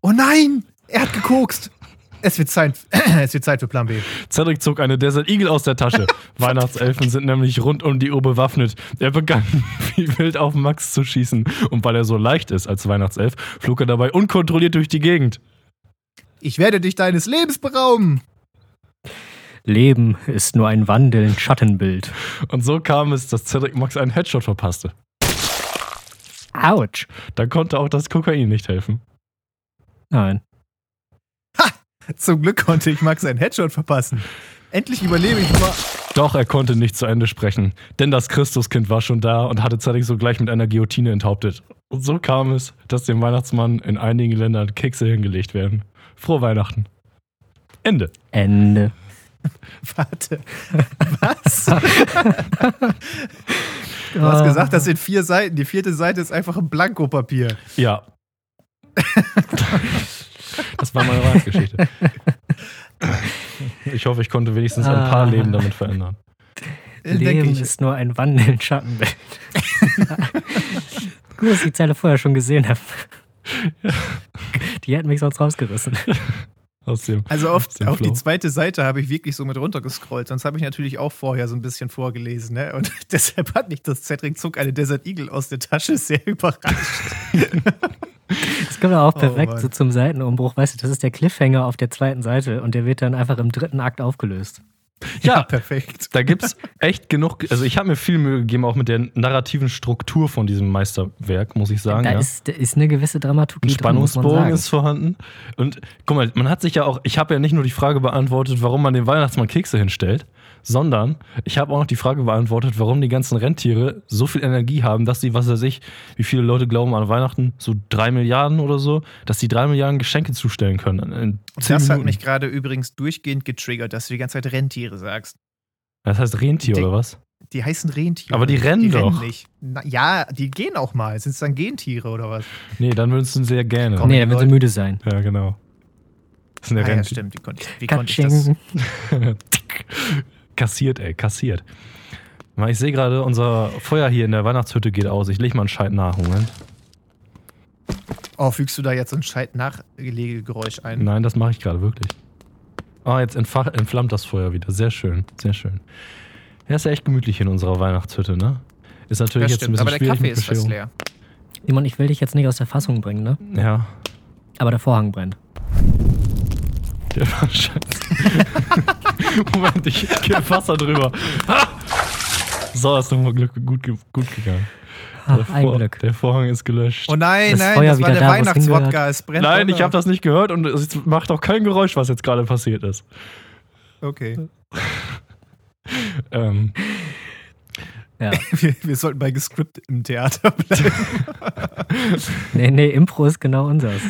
Oh nein! Er hat gekokst! Es wird Zeit, es wird Zeit für Plan B. Cedric zog eine Desert Eagle aus der Tasche. Weihnachtselfen sind nämlich rund um die Uhr bewaffnet. Er begann wie wild auf Max zu schießen. Und weil er so leicht ist als Weihnachtself, flog er dabei unkontrolliert durch die Gegend. Ich werde dich deines Lebens berauben! Leben ist nur ein wandelnd Schattenbild. Und so kam es, dass Cedric Max einen Headshot verpasste. Autsch. Da konnte auch das Kokain nicht helfen. Nein. Zum Glück konnte ich Max einen Headshot verpassen. Endlich überlebe ich nur. Doch, er konnte nicht zu Ende sprechen, denn das Christuskind war schon da und hatte Cedric sogleich mit einer Guillotine enthauptet. Und so kam es, dass dem Weihnachtsmann in einigen Ländern Kekse hingelegt werden. Frohe Weihnachten. Ende. Ende. Warte. Was? Du hast gesagt, das sind vier Seiten. Die vierte Seite ist einfach ein Blankopapier. Ja. das war meine Weihnachtsgeschichte. Ich hoffe, ich konnte wenigstens ein paar Ah. Leben damit verändern. Leben ist nur ein wandelnd Schattenbild. Gut, dass ich die Zeile vorher schon gesehen habe. Die hätten mich sonst rausgerissen. Aus dem, Also auf, aus dem auf die zweite Seite habe ich wirklich so mit runtergescrollt. Sonst habe ich natürlich auch vorher so ein bisschen vorgelesen. Ne? Und deshalb hat mich das Cedric Zuck eine Desert Eagle aus der Tasche sehr überrascht. Das kommt ja auch Oh, perfekt Mann. so zum Seitenumbruch. Weißt du, das ist der Cliffhanger auf der zweiten Seite und der wird dann einfach im dritten Akt aufgelöst. Ja, perfekt. da gibt es echt genug. Also, ich habe mir viel Mühe gegeben, auch mit der narrativen Struktur von diesem Meisterwerk, muss ich sagen. da, ja. ist, da ist eine gewisse Dramaturgie Ein drin, muss man Spannungsbogen sagen. ist vorhanden. Und guck mal, man hat sich ja auch, ich habe ja nicht nur die Frage beantwortet, warum man dem Weihnachtsmann Kekse hinstellt, sondern ich habe auch noch die Frage beantwortet, warum die ganzen Rentiere so viel Energie haben, dass sie, was weiß ich, wie viele Leute glauben an Weihnachten, so drei Milliarden oder so, dass sie drei Milliarden Geschenke zustellen können. In Und zehn das hat Minuten. mich gerade übrigens durchgehend getriggert, dass du die ganze Zeit Rentiere sagst. das heißt Rentier Die- oder was? Die heißen Rentiere. Aber die rennen doch. nicht. Na, ja, die gehen auch mal. Sind es dann Gentiere oder was? Nee, dann würden sie sehr gerne. Komm. Nee, dann wird sie müde sein. Ja, genau. Das sind ja Ah, ja, stimmt. Wie konnte ich, wie konnte ich das? Kassiert, ey, kassiert. Ich sehe gerade, unser Feuer hier in der Weihnachtshütte geht aus. Ich leg mal einen Scheit nach. Moment. Oh, fügst du da jetzt so ein Scheit-Nachlegegeräusch ein? Nein, das mache ich gerade wirklich. Ah, jetzt entfach, entflammt das Feuer wieder. Sehr schön, sehr schön. Ja, ist ja echt gemütlich in unserer Weihnachtshütte, ne? Ist natürlich Das jetzt ein bisschen aber der schwierig Kaffee mit ist fast leer. Simon, ich will dich jetzt nicht aus der Fassung bringen, ne? Ja, Aber der Vorhang brennt. der war scheiße. Moment, ich gebe Wasser drüber. So, ist nochmal Glück, gut, gut gegangen. Ah, Der, ein Vor- Glück. der Vorhang ist gelöscht. Oh nein, Das nein, Feuer das war wieder der da, Weihnachtswodka. Es brennt. Nein, ich runter. habe das nicht gehört und es macht auch kein Geräusch, was jetzt gerade passiert ist. Okay. Ähm, Ja. Wir, wir sollten bei gescriptet im Theater bleiben. Nee, nee, Impro ist genau unseres.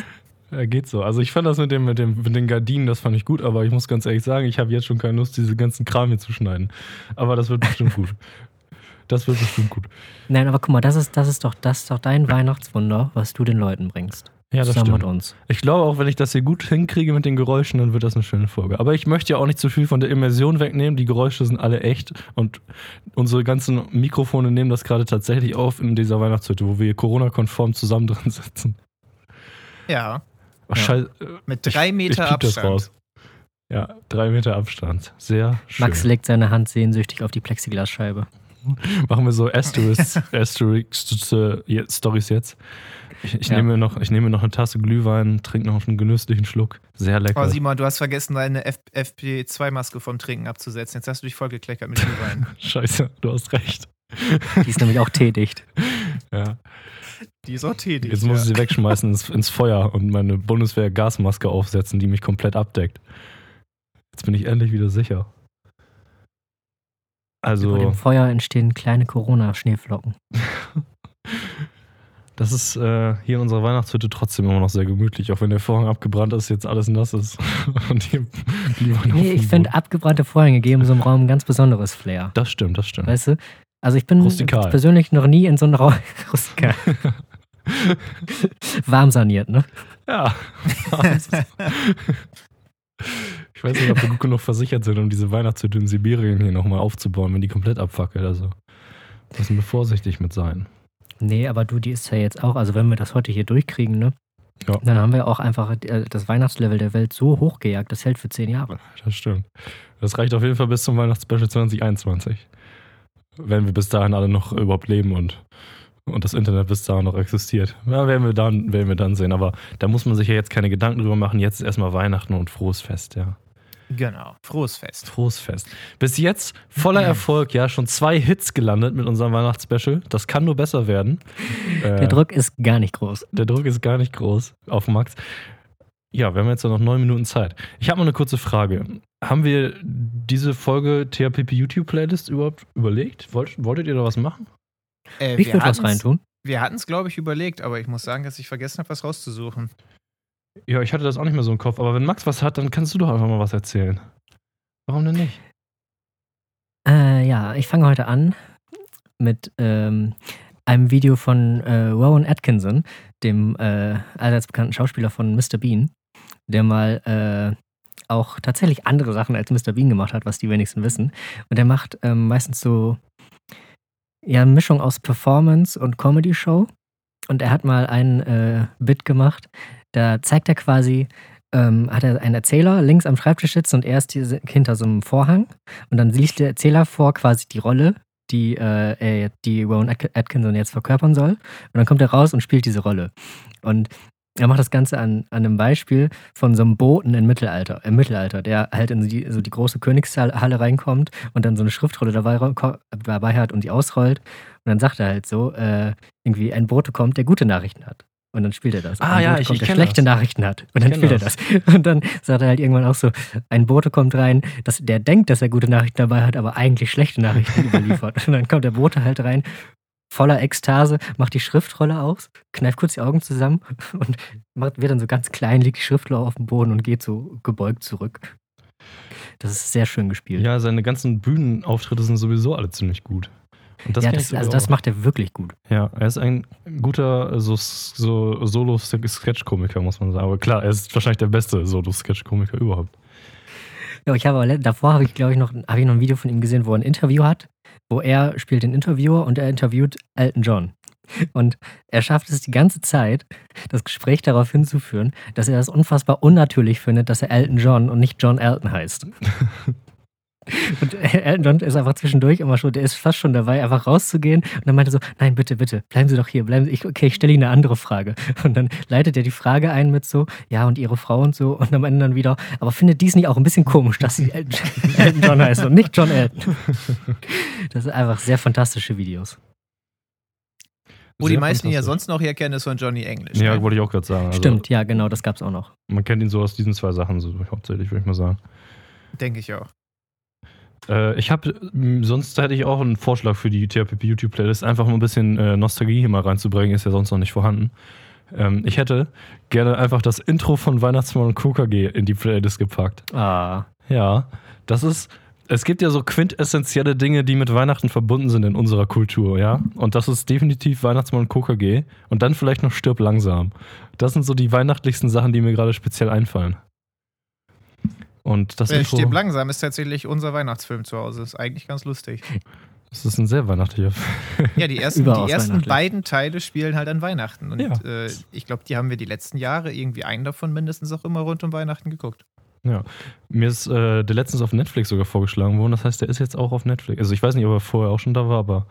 Ja, geht so. Also ich fand das mit, dem, mit, dem, mit den Gardinen, das fand ich gut, aber ich muss ganz ehrlich sagen, ich habe jetzt schon keine Lust, diese ganzen Kram hier zu schneiden. Aber das wird bestimmt gut. Das wird bestimmt gut. Nein, aber guck mal, das ist, das ist doch, das ist doch dein Weihnachtswunder, was du den Leuten bringst. Ja, das Zusammen mit stimmt. uns. Ich glaube auch, wenn ich das hier gut hinkriege mit den Geräuschen, dann wird das eine schöne Folge. Aber ich möchte ja auch nicht zu viel von der Immersion wegnehmen. Die Geräusche sind alle echt und unsere ganzen Mikrofone nehmen das gerade tatsächlich auf in dieser Weihnachtshütte, wo wir Corona-konform zusammen drin sitzen. Ja, Ja. scheiße. mit Ich- drei ich Meter das Abstand. raus. Ja, drei Meter Abstand. Sehr schön. Max legt seine Hand sehnsüchtig auf die Plexiglasscheibe. Machen wir so Asterix, Asterix äh, jetzt- Stories jetzt. Ich, ich, Ja. nehme noch, ich nehme noch eine Tasse Glühwein, trinke noch einen genüsslichen Schluck. Sehr lecker. Oh, Simon, du hast vergessen, deine F FP2-Maske vom Trinken abzusetzen. Jetzt hast du dich vollgekleckert mit Glühwein. Scheiße, du hast recht. Die ist nämlich auch teedicht. Ja. Die ist auch tätig. Jetzt muss ich ja. sie wegschmeißen ins, ins Feuer und meine Bundeswehr-Gasmaske aufsetzen, die mich komplett abdeckt. Jetzt bin ich endlich wieder sicher. Bei Also, dem Feuer entstehen kleine Corona-Schneeflocken. das ist äh, hier in unserer Weihnachtshütte trotzdem immer noch sehr gemütlich, auch wenn der Vorhang abgebrannt ist, jetzt alles nass ist. und hier Nee, ich finde, abgebrannte Vorhänge geben so einem Raum ein ganz besonderes Flair. Das stimmt, das stimmt. Weißt du? Also ich bin Rustikal. persönlich noch nie in so einem Raum. Rustikal. Warm saniert, ne? Ja. ich weiß nicht, ob wir gut genug versichert sind, um diese Weihnachtshütte in Sibirien hier nochmal aufzubauen, wenn die komplett abfackelt. Also Müssen wir vorsichtig mit sein. Nee, aber du, die ist ja jetzt auch, also wenn wir das heute hier durchkriegen, ne? Ja. Dann haben wir auch einfach äh, das Weihnachtslevel der Welt so hochgejagt, das hält für zehn Jahre. Das stimmt. Das reicht auf jeden Fall bis zum Weihnachtsspecial 2021. Wenn wir bis dahin alle noch überhaupt leben und, und das Internet bis dahin noch existiert. Ja, werden wir dann, werden wir dann sehen. Aber da muss man sich ja jetzt keine Gedanken drüber machen. Jetzt ist erstmal Weihnachten und frohes Fest, ja. Genau. Frohes Fest. Frohes Fest. Bis jetzt voller Erfolg, ja, schon zwei Hits gelandet mit unserem Weihnachtsspecial. Das kann nur besser werden. Der Äh, Druck ist gar nicht groß. der Druck ist gar nicht groß auf Max. Ja, wir haben jetzt noch neun Minuten Zeit. Ich habe noch eine kurze Frage. Haben wir diese Folge THPP YouTube Playlist überhaupt überlegt? Wollt, wolltet ihr da was machen? Äh, Ich wir würde was reintun. Wir hatten es, glaube ich, überlegt, aber ich muss sagen, dass ich vergessen habe, was rauszusuchen. Ja, ich hatte das auch nicht mehr so im Kopf, aber wenn Max was hat, dann kannst du doch einfach mal was erzählen. Warum denn nicht? Äh, ja, ich fange heute an mit ähm, einem Video von äh, Rowan Atkinson, dem äh, allseits bekannten Schauspieler von Mr. Bean, der mal äh, auch tatsächlich andere Sachen als Mr. Bean gemacht hat, was die wenigsten wissen. Und der macht ähm, meistens so ja, eine Mischung aus Performance und Comedy-Show. Und er hat mal ein äh, Bit gemacht, da zeigt er quasi, ähm, hat er einen Erzähler links am Schreibtisch sitzen und er ist hinter so einem Vorhang. Und dann liest der Erzähler vor quasi die Rolle, die, äh, er, die Rowan Atk- Atkinson jetzt verkörpern soll. Und dann kommt er raus und spielt diese Rolle. Und er macht das Ganze an, an einem Beispiel von so einem Boten im Mittelalter, im Mittelalter, der halt in die, so die große Königshalle reinkommt und dann so eine Schriftrolle dabei, dabei hat und die ausrollt. Und dann sagt er halt so, äh, irgendwie ein Bote kommt, der gute Nachrichten hat. Und dann spielt er das. Ah, ein ja, Bote ich- kommt, ich der schlechte das. Nachrichten hat. Und dann spielt er das. Und dann sagt er halt irgendwann auch so, ein Bote kommt rein, dass der denkt, dass er gute Nachrichten dabei hat, aber eigentlich schlechte Nachrichten überliefert. Und dann kommt der Bote halt rein, voller Ekstase, macht die Schriftrolle aus, kneift kurz die Augen zusammen und macht, wird dann so ganz klein, legt die Schriftrolle auf den Boden und geht so gebeugt zurück. Das ist sehr schön gespielt. Ja, seine ganzen Bühnenauftritte sind sowieso alle ziemlich gut. Und das ja, das, also das macht er wirklich gut. Ja, er ist ein guter so, so Solo-Sketch-Komiker, muss man sagen. Aber klar, er ist wahrscheinlich der beste Solo-Sketch-Komiker überhaupt. Ja, ich habe aber davor habe ich, glaube ich, noch, habe ich noch ein Video von ihm gesehen, wo er ein Interview hat, wo er spielt den Interviewer und er interviewt Elton John. Und er schafft es die ganze Zeit, das Gespräch darauf hinzuführen, dass er es unfassbar unnatürlich findet, dass er Elton John und nicht John Elton heißt. Und Elton John ist einfach zwischendurch immer schon, der ist fast schon dabei, einfach rauszugehen. Und dann meinte er so, nein, bitte, bitte, bleiben Sie doch hier, bleiben Sie, ich, okay, ich stelle Ihnen eine andere Frage. Und dann leitet er die Frage ein mit so, ja, und Ihre Frau und so. Und am Ende dann wieder, aber findet dies nicht auch ein bisschen komisch, dass sie Elton Elton John heißt und nicht John Elton? Das sind einfach sehr fantastische Videos. Wo die meisten ihn ja sonst noch hier kennen, ist von Johnny English. Ja, ne? wollte ich auch gerade sagen. Also, Stimmt, ja, genau, das gab's auch noch. Man kennt ihn so aus diesen zwei Sachen, so hauptsächlich, würde ich mal sagen. Denke ich auch. Äh, ich habe, sonst hätte ich auch einen Vorschlag für die THPP YouTube-Playlist, einfach mal ein bisschen äh, Nostalgie hier mal reinzubringen, ist ja sonst noch nicht vorhanden. Ähm, ich hätte gerne einfach das Intro von Weihnachtsmann und KKG in die Playlist gepackt. Ah, Ja, das ist, es gibt ja so quintessentielle Dinge, die mit Weihnachten verbunden sind in unserer Kultur, ja. Und das ist definitiv Weihnachtsmann und KKG und dann vielleicht noch Stirb langsam. Das sind so die weihnachtlichsten Sachen, die mir gerade speziell einfallen. Und das Äh, Intro, Stirb langsam ist tatsächlich unser Weihnachtsfilm zu Hause. Ist eigentlich ganz lustig. das ist ein sehr weihnachtlicher Ja, die ersten, die ersten beiden Teile spielen halt an Weihnachten. Und Ja. äh, ich glaube, die haben wir die letzten Jahre irgendwie einen davon mindestens auch immer rund um Weihnachten geguckt. Ja, mir ist äh, der letztens auf Netflix sogar vorgeschlagen worden. Das heißt, der ist jetzt auch auf Netflix. Also ich weiß nicht, ob er vorher auch schon da war, aber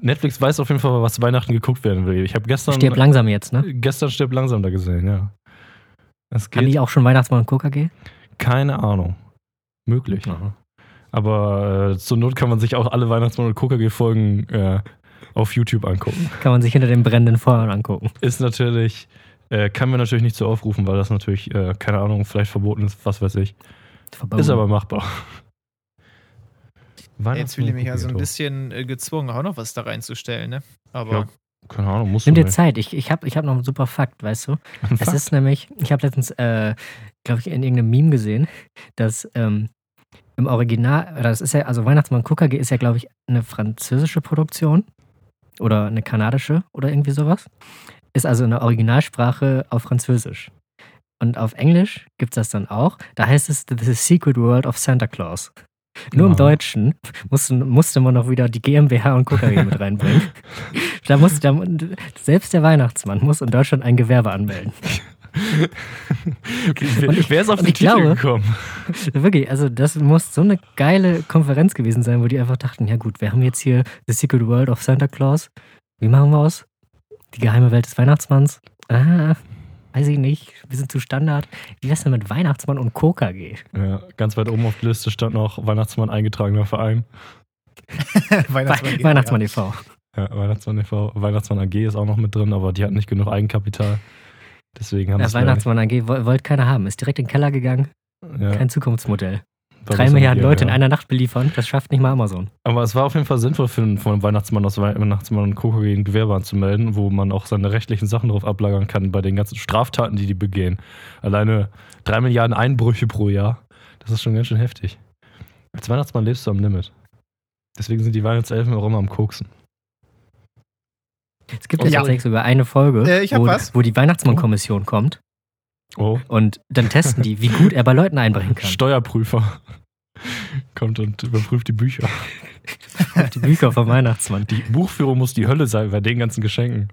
Netflix weiß auf jeden Fall, was Weihnachten geguckt werden will. Ich habe gestern stirb langsam jetzt, ne? gestern stirbt langsam da gesehen, ja. Haben geht die auch schon Weihnachtsmann und KKG? Keine Ahnung. Möglich. Aber äh, zur Not kann man sich auch alle Weihnachtsmann und KKG-Folgen äh, auf YouTube angucken. Kann man sich hinter den brennenden Feuern angucken. Ist natürlich, äh, kann man natürlich nicht so aufrufen, weil das natürlich, äh, keine Ahnung, vielleicht verboten ist, was weiß ich. Verboten. Ist aber machbar. Jetzt fühle ich mich ja so ein bisschen äh, gezwungen, auch noch was da reinzustellen. Ne? Aber Ja, Keine Ahnung, muss Nimm dir Zeit, ich, ich habe ich hab noch einen super Fakt, weißt du? Es ist nämlich, ich habe letztens, äh, glaube ich, in irgendeinem Meme gesehen, dass ähm, im Original, oder das ist ja, also Weihnachtsmann KKG ist ja, glaube ich, eine französische Produktion oder eine kanadische oder irgendwie sowas. Ist also eine Originalsprache auf Französisch. Und auf Englisch gibt es das dann auch. Da heißt es The Secret World of Santa Claus. Nur im Ja. Deutschen musste, musste man noch wieder die GmbH und KKG mit reinbringen. da musste, da, selbst der Weihnachtsmann muss in Deutschland ein Gewerbe anmelden. Wer, Und ich- wer ist auf ich Titel glaube- gekommen? Wirklich, also das muss so eine geile Konferenz gewesen sein, wo die einfach dachten, ja gut, wir haben jetzt hier The Secret World of Santa Claus. Wie machen wir aus? Die geheime Welt des Weihnachtsmanns? Ah, weiß ich nicht. Wir sind zu Standard. Wie wär's denn mit Weihnachtsmann und KKG? Ja, ganz weit oben auf der Liste stand noch Weihnachtsmann eingetragener Verein. Weihnachtsmann, We Weihnachtsmann e.V. Ja, Weihnachtsmann e.V. Weihnachtsmann AG ist auch noch mit drin, aber die hatten nicht genug Eigenkapital. Deswegen haben Ja, Weihnachtsmann AG woll- wollte keiner haben. Ist direkt in den Keller gegangen. ja, Kein Zukunftsmodell. Drei Milliarden Leute in ja. einer Nacht beliefern, das schafft nicht mal Amazon. Aber es war auf jeden Fall sinnvoll für einen, für einen Weihnachtsmann aus Wei- Weihnachtsmann und KKG ein Gewerbe anzumelden, wo man auch seine rechtlichen Sachen drauf ablagern kann bei den ganzen Straftaten, die die begehen. Alleine drei Milliarden Einbrüche pro Jahr, das ist schon ganz schön heftig. Als Weihnachtsmann lebst du am Limit. Deswegen sind die Weihnachtselfen auch immer am Koksen. Es gibt ja tatsächlich sogar eine Folge, Äh, wo, was. wo die Weihnachtsmann-Kommission kommt Oh, und dann testen die, wie gut er bei Leuten einbrechen kann. Steuerprüfer kommt und überprüft die Bücher. Die Bücher vom Weihnachtsmann. Die Buchführung muss die Hölle sein bei den ganzen Geschenken.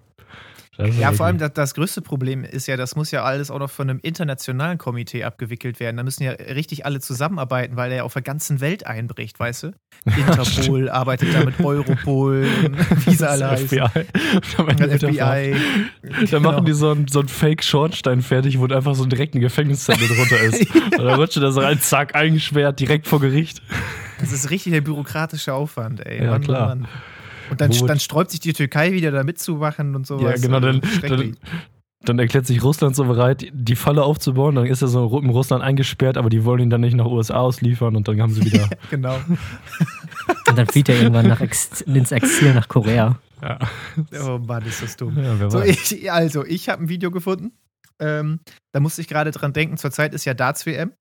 Ja, vor allem das, das größte Problem ist ja, das muss ja alles auch noch von einem internationalen Komitee abgewickelt werden. Da müssen ja richtig alle zusammenarbeiten, weil er ja auf der ganzen Welt einbricht, weißt du? Interpol arbeitet da mit Europol, und wie sie alle das heißen. FBI. Das FBI. Dann Genau. machen die so einen, so einen Fake-Schornstein fertig, wo einfach so ein direkt ein Gefängniszettel drunter ist. Und dann rutscht das rein, zack, eingesperrt, direkt vor Gericht. Das ist richtig der bürokratische Aufwand, ey. Ja, Mann, klar. Mann. Und dann, dann sträubt sich die Türkei wieder da mitzumachen und sowas. Ja, genau, dann, Also, dann, dann erklärt sich Russland so bereit, die Falle aufzubauen. Dann ist er so in Russland eingesperrt, aber die wollen ihn dann nicht nach USA ausliefern und dann haben sie wieder. genau. Und dann flieht er irgendwann nach Ex ins Exil nach Korea. ja, Oh Mann, ist das dumm. ja, So, ich, also, ich habe ein Video gefunden. Ähm, da musste ich gerade dran denken. Zurzeit ist ja Darts-WM.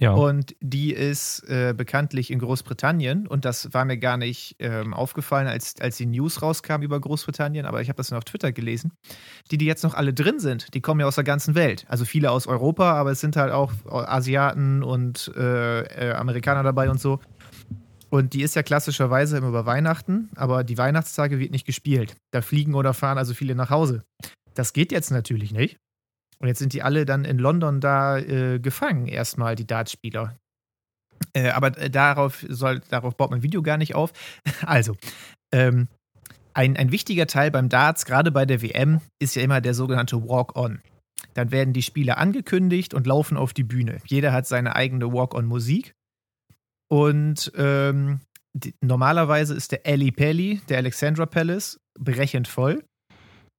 Ja. Und die ist äh, bekanntlich in Großbritannien. Und das war mir gar nicht ähm, aufgefallen, als, als die News rauskam über Großbritannien. Aber ich habe das nur auf Twitter gelesen. Die, die jetzt noch alle drin sind, die kommen ja aus der ganzen Welt. Also viele aus Europa, aber es sind halt auch Asiaten und äh, äh, Amerikaner dabei und so. Und die ist ja klassischerweise immer über Weihnachten, aber die Weihnachtstage wird nicht gespielt. Da fliegen oder fahren also viele nach Hause. Das geht jetzt natürlich nicht. Und jetzt sind die alle dann in London da äh, gefangen, erstmal die Dartspieler. Äh, aber äh, darauf, soll, darauf baut mein Video gar nicht auf. Also, ähm, ein, ein wichtiger Teil beim Darts, gerade bei der WM, ist ja immer der sogenannte Walk-On. Dann werden die Spiele angekündigt und laufen auf die Bühne. Jeder hat seine eigene Walk-On-Musik. Und ähm, die, normalerweise ist der Ali Pelli, der Alexandra Palace, brechend voll.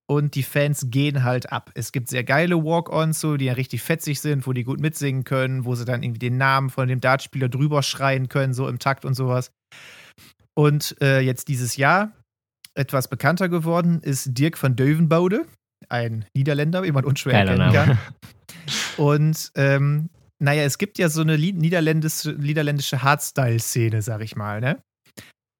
Und die Fans gehen halt ab. Es gibt sehr geile Walk-Ons, so, die ja richtig fetzig sind, wo die gut mitsingen können, wo sie dann irgendwie den Namen von dem Dartspieler drüber schreien können, so im Takt und sowas. Und äh, jetzt dieses Jahr etwas bekannter geworden ist Dirk van Deuvenbode, ein Niederländer, wie man unschwer Geiler erkennen Name. kann. Und ähm, naja, es gibt ja so eine niederländische, niederländische Hardstyle-Szene, sag ich mal, ne?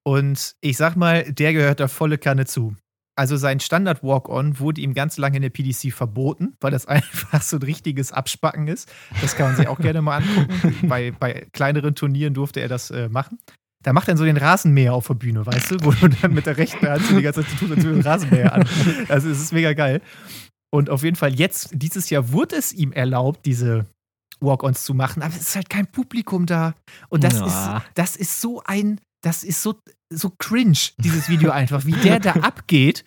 Und ich sag mal, der gehört da volle Kanne zu. Also sein Standard-Walk-On wurde ihm ganz lange in der PDC verboten, weil das einfach so ein richtiges Abspacken ist. Das kann man sich auch gerne mal angucken. bei, bei kleineren Turnieren durfte er das äh, machen. Da macht er dann so den Rasenmäher auf der Bühne, weißt du, wo du dann mit der rechten Hand so die ganze Zeit zu tun, würde den Rasenmäher an. Also es ist mega geil. Und auf jeden Fall jetzt, dieses Jahr wurde es ihm erlaubt, diese Walk-Ons zu machen, aber es ist halt kein Publikum da. Und das, Ja. ist, das ist so ein, das ist so, so cringe, dieses Video einfach, wie der da abgeht.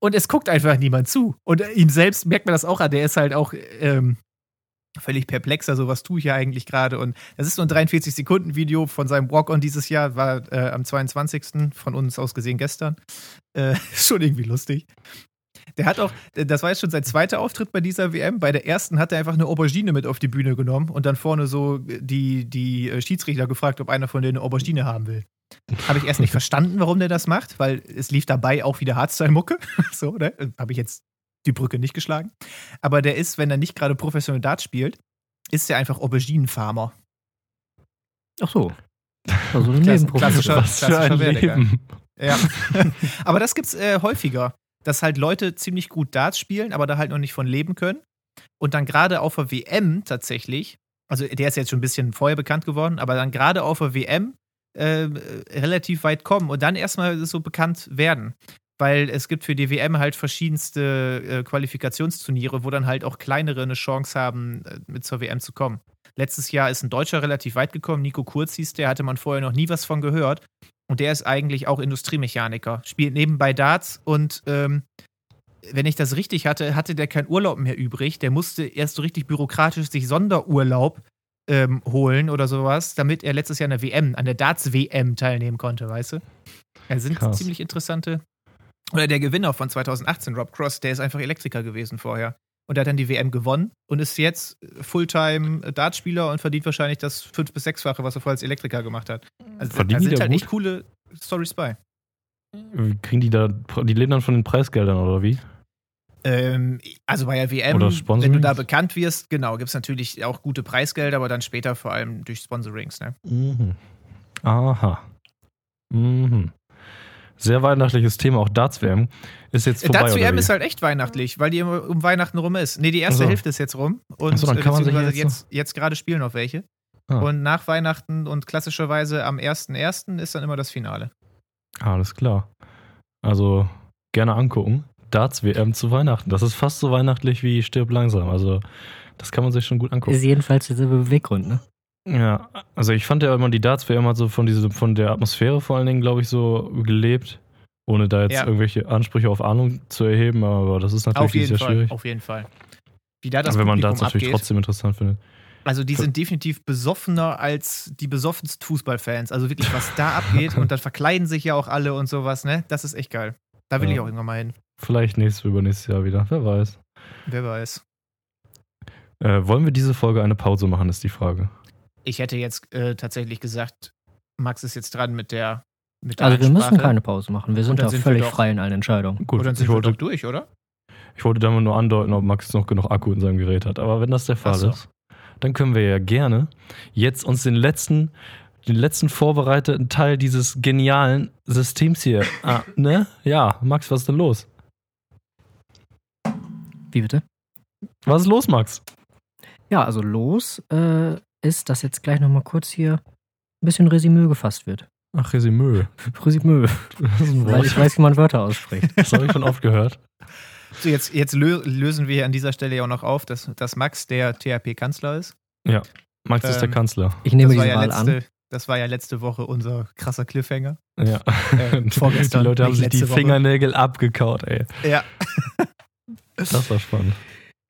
Und es guckt einfach niemand zu. Und ihm selbst merkt man das auch an, der ist halt auch ähm, völlig perplexer, so was tue ich ja eigentlich gerade. Und das ist so ein 43-Sekunden-Video von seinem Walk-On dieses Jahr, war äh, am 22. von uns aus gesehen gestern. Äh, schon irgendwie lustig. Der hat auch, das war jetzt schon sein zweiter Auftritt bei dieser WM. Bei der ersten hat er einfach eine Aubergine mit auf die Bühne genommen und dann vorne so die, die äh, Schiedsrichter gefragt, ob einer von denen eine Aubergine haben will. Habe ich erst nicht verstanden, warum der das macht, weil es lief dabei auch wieder Hardstyle-Mucke. so, ne? Habe ich jetzt die Brücke nicht geschlagen. Aber der ist, wenn er nicht gerade professionell Dart spielt, ist er einfach Auberginenfarmer. Ach so. Also Klasse- Nebenprofession. klassischer- ein klassischer Werdegang. Leben. Ja. aber das gibt's äh, häufiger, dass halt Leute ziemlich gut Darts spielen, aber da halt noch nicht von leben können. Und dann gerade auf der WM tatsächlich Also der ist jetzt schon ein bisschen vorher bekannt geworden, aber dann gerade auf der WM äh, relativ weit kommen und dann erstmal so bekannt werden. Weil es gibt für die WM halt verschiedenste äh, Qualifikationsturniere, wo dann halt auch kleinere eine Chance haben, äh, mit zur WM zu kommen. Letztes Jahr ist ein Deutscher relativ weit gekommen, Nico Kurz hieß der, hatte man vorher noch nie was von gehört. Und der ist eigentlich auch Industriemechaniker, spielt nebenbei Darts und ähm, wenn ich das richtig hatte, hatte der keinen Urlaub mehr übrig. Der musste erst so richtig byrokratisch sich Sonderurlaub ähm, holen oder sowas, damit er letztes Jahr an der WM, an der Darts-WM teilnehmen konnte, weißt du? Ja, sind Krass. ziemlich interessante. Oder der Gewinner von 2018, Rob Cross, der ist einfach Elektriker gewesen vorher. Und der hat dann die WM gewonnen und ist jetzt Fulltime Dartspieler und verdient wahrscheinlich das fünf- bis sechsfache, was er vorher als Elektriker gemacht hat. Also Verdienen da sind halt gut? echt coole Stories bei. Wie Kriegen die da, die leben dann von den Preisgeldern oder wie? Ähm, also bei der WM, wenn du da bekannt wirst, genau, gibt es natürlich auch gute Preisgelder, aber dann später vor allem durch Sponsorings. Ne? Mhm. Aha. Mhm. Sehr weihnachtliches Thema, auch Darts-WM. Ist jetzt vorbei, Darts oder WM wie? ist halt echt weihnachtlich, weil die immer um Weihnachten rum ist. Nee, die erste Ach so. Hälfte ist jetzt rum. Und so, dann kann man sich jetzt jetzt, jetzt gerade spielen noch welche. Ah. Und nach Weihnachten und klassischerweise am 1.1. ist dann immer das Finale. Alles klar. Also gerne angucken. Darts-WM zu Weihnachten. Das ist fast so weihnachtlich wie Stirb langsam. Also das kann man sich schon gut angucken. Ist jedenfalls derselbe Beweggrund, ne? Ja, also ich fand ja immer, die Darts-WM hat so von, diese, von der Atmosphäre vor allen Dingen, glaube ich, so gelebt. Ohne da jetzt Ja. irgendwelche Ansprüche auf Ahnung zu erheben, aber das ist natürlich sehr Fall. schwierig. Auf jeden Fall. Wie da das Aber wenn man Darts natürlich abgeht. trotzdem interessant findet. Also die sind definitiv besoffener als die besoffensten Fußballfans. Also wirklich, was da abgeht. Und dann verkleiden sich ja auch alle und sowas, ne? Das ist echt geil. Da will Ja. ich auch irgendwann mal hin. Vielleicht nächstes, übernächstes Jahr wieder. Wer weiß. Wer weiß. Äh, wollen wir diese Folge eine Pause machen, ist die Frage. Ich hätte jetzt äh, tatsächlich gesagt, Max ist jetzt dran mit der mit der Also wir müssen keine Pause machen. Wir sind da sind völlig doch- frei in allen Entscheidungen. Gut, Oder dann ich sind wir wollte, doch durch, oder? ich wollte damit nur andeuten, ob Max noch genug Akku in seinem Gerät hat. Aber wenn das der Fall so. ist, dann können wir ja gerne jetzt uns den letzten, den letzten vorbereiteten Teil dieses genialen Systems hier. ah, ne? Ja, Max, was ist denn los? Wie bitte? Was ist los, Max? Ja, also los äh, ist, dass jetzt gleich nochmal kurz hier ein bisschen Resümee gefasst wird. Ach, Resümee. Resümee, weil ich weiß, wie man Wörter ausspricht. Das habe ich schon oft gehört. So, jetzt, jetzt lö lösen wir hier an dieser Stelle ja auch noch auf, dass, dass Max der THP-Kanzler ist. Max ist der Ähm, Kanzler. Ich nehme das, war diese ja Wahl letzte, an. das war ja letzte Woche unser krasser Cliffhanger. Ja. Äh, vorgestern, die Leute haben sich die Woche. Fingernägel abgekaut, ey. Ja. Das war spannend.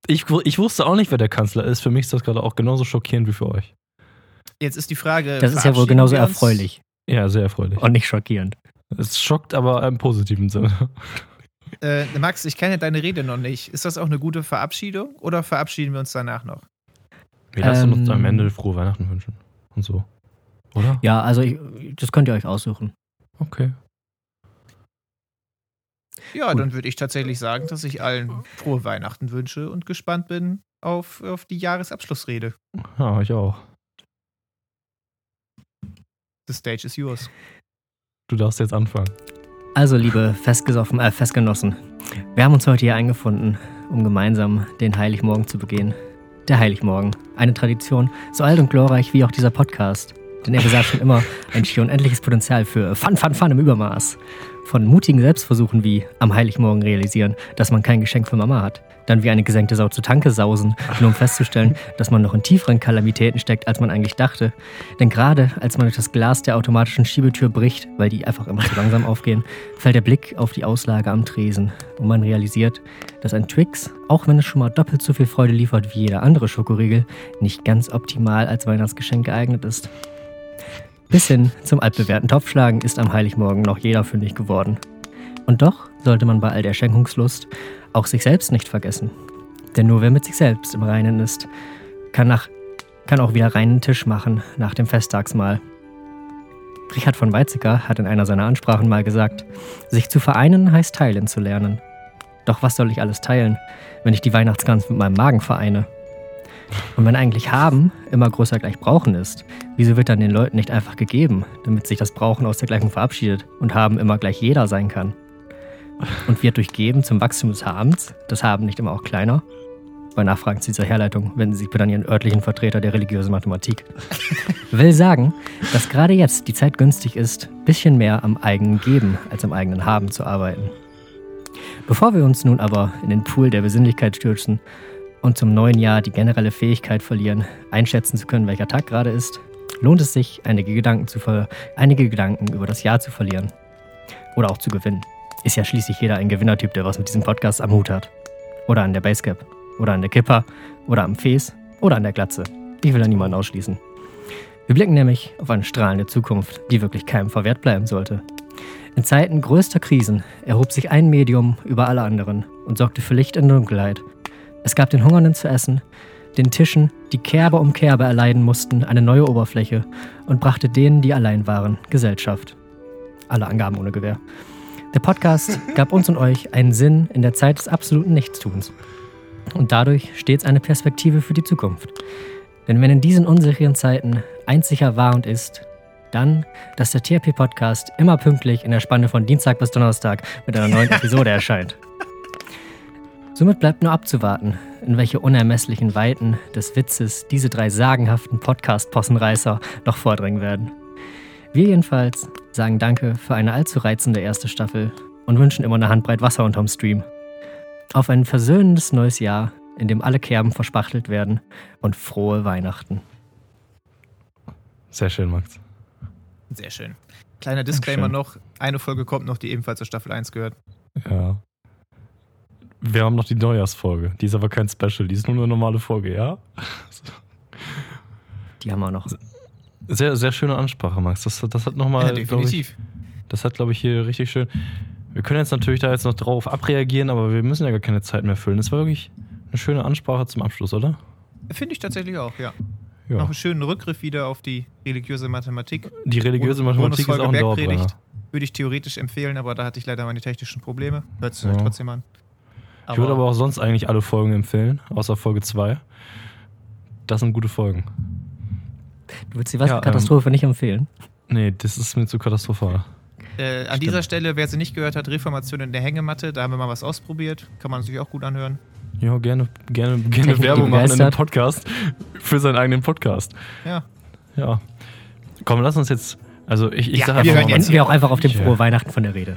Ich, ich wusste auch nicht, wer der Kanzler ist. Für mich ist das gerade auch genauso schockierend wie für euch. Jetzt ist die Frage. Das ist ja wohl genauso uns? erfreulich Ja, sehr erfreulich. und nicht schockierend. Es schockt aber im positiven Sinne. Äh, Max, ich kenne deine Rede noch nicht. Ist das auch eine gute Verabschiedung oder verabschieden wir uns danach noch? Wir lassen uns Ähm. am Ende frohe Weihnachten wünschen. Und so. Oder? Ja, also ich, das könnt ihr euch aussuchen. Okay. Ja, Gut. dann würde ich tatsächlich sagen, dass ich allen frohe Weihnachten wünsche und gespannt bin auf, auf die Jahresabschlussrede. Ja, ich auch. The stage is yours. Du darfst jetzt anfangen. Also, liebe Festgesoffen, äh, Festgenossen, wir haben uns heute hier eingefunden, um gemeinsam den Heiligmorgen zu begehen. Der Heiligmorgen, eine Tradition, so alt und glorreich wie auch dieser Podcast. Denn er besagt schon immer ein schier unendliches Potenzial für Fun, Fun, Fun im Übermaß. Von mutigen Selbstversuchen wie am Heiligmorgen realisieren, dass man kein Geschenk für Mama hat. Dann wie eine gesenkte Sau zu Tanke sausen, nur um festzustellen, dass man noch in tieferen Kalamitäten steckt, als man eigentlich dachte. Denn gerade als man durch das Glas der automatischen Schiebetür bricht, weil die einfach immer zu langsam aufgehen, fällt der Blick auf die Auslage am Tresen und man realisiert, dass ein Twix, auch wenn es schon mal doppelt so viel Freude liefert wie jeder andere Schokoriegel, nicht ganz optimal als Weihnachtsgeschenk geeignet ist. Bis hin zum altbewährten Topfschlagen ist am Heiligmorgen noch jeder fündig geworden. Und doch sollte man bei all der Schenkungslust auch sich selbst nicht vergessen. Denn nur wer mit sich selbst im Reinen ist, kann, nach, kann auch wieder reinen Tisch machen nach dem Festtagsmahl. Richard von Weizsäcker hat in einer seiner Ansprachen mal gesagt, sich zu vereinen heißt teilen zu lernen. Doch was soll ich alles teilen, wenn ich die Weihnachtsgans mit meinem Magen vereine? Und wenn eigentlich haben immer größer gleich brauchen ist, wieso wird dann den Leuten nicht einfach gegeben, damit sich das Brauchen aus der Gleichung verabschiedet und haben immer gleich jeder sein kann? Und wird durch Geben zum Wachstum des Habens, das Haben nicht immer auch kleiner? Bei Nachfragen zu dieser Herleitung wenden Sie sich bitte an Ihren örtlichen Vertreter der religiösen Mathematik. Will sagen, dass gerade jetzt die Zeit günstig ist, bisschen mehr am eigenen Geben als am eigenen Haben zu arbeiten. Bevor wir uns nun aber in den Pool der Besinnlichkeit stürzen und zum neuen Jahr die generelle Fähigkeit verlieren, einschätzen zu können, welcher Tag gerade ist, lohnt es sich, einige Gedanken, zu einige Gedanken über das Jahr zu verlieren. Oder auch zu gewinnen. Ist ja schließlich jeder ein Gewinnertyp, der was mit diesem Podcast am Hut hat. Oder an der Basecap. Oder an der Kipper. Oder am Fes. Oder an der Glatze. Ich will da niemanden ausschließen. Wir blicken nämlich auf eine strahlende Zukunft, die wirklich keinem verwehrt bleiben sollte. In Zeiten größter Krisen erhob sich ein Medium über alle anderen und sorgte für Licht in Dunkelheit. Es gab den Hungernden zu essen, den Tischen, die Kerbe um Kerbe erleiden mussten, eine neue Oberfläche und brachte denen, die allein waren, Gesellschaft. Alle Angaben ohne Gewehr. Der Podcast gab uns und euch einen Sinn in der Zeit des absoluten Nichtstuns und dadurch stets eine Perspektive für die Zukunft. Denn wenn in diesen unsicheren Zeiten eins sicher war und ist, dann, dass der THP-Podcast immer pünktlich in der Spanne von Dienstag bis Donnerstag mit einer neuen Episode erscheint. Somit bleibt nur abzuwarten, in welche unermesslichen Weiten des Witzes diese drei sagenhaften Podcast-Possenreißer noch vordringen werden. Wir jedenfalls sagen Danke für eine allzu reizende erste Staffel und wünschen immer eine Handbreit Wasser unterm Stream. Auf ein versöhnendes neues Jahr, in dem alle Kerben verspachtelt werden und frohe Weihnachten. Sehr schön, Max. Sehr schön. Kleiner Disclaimer noch: eine Folge kommt noch, die ebenfalls zur Staffel 1 gehört. Ja. Wir haben noch die Neujahrsfolge. Die ist aber kein Special, die ist nur eine normale Folge, ja? Die haben wir noch. Sehr, sehr schöne Ansprache, Max. Das, das hat nochmal. ja, definitiv. Das hat, glaube ich, hier richtig schön. Wir können jetzt natürlich da jetzt noch drauf abreagieren, aber wir müssen ja gar keine Zeit mehr füllen. Das war wirklich eine schöne Ansprache zum Abschluss, oder? Finde ich tatsächlich auch, ja. Ja. Noch einen schönen Rückgriff wieder auf die religiöse Mathematik. Die religiöse Mathematik ist auch ein Dauerbrenner. Würde ich theoretisch empfehlen, aber da hatte ich leider meine technischen Probleme. Hört es euch Ja. trotzdem an. Ich würde aber auch sonst eigentlich alle Folgen empfehlen, außer Folge 2. Das sind gute Folgen. Du würdest die was Ja, Katastrophe nicht empfehlen? Nee, das ist mir zu katastrophal. Äh, an Stimmt. dieser Stelle, wer sie nicht gehört hat, Reformation in der Hängematte, da haben wir mal was ausprobiert. Kann man sich auch gut anhören. Ja, gerne, gerne, gerne Technik Werbung machen in dem. Podcast für seinen eigenen Podcast. Ja. Ja. Komm, lass uns jetzt. Also ich, ich Ja, sag wir einfach hören mal, Enden wir auch einfach auf dem Ja. frohe Weihnachten von der Rede.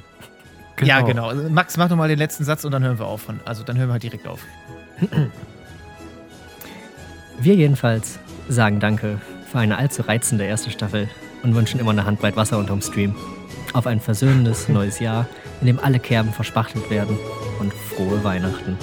Ja, genau. Max, mach nochmal den letzten Satz und dann hören wir auf. Also dann hören wir halt direkt auf. Wir jedenfalls sagen Danke für eine allzu reizende erste Staffel und wünschen immer eine Handbreit Wasser unterm Stream. Auf ein versöhnendes neues Jahr, in dem alle Kerben verspachtelt werden und frohe Weihnachten.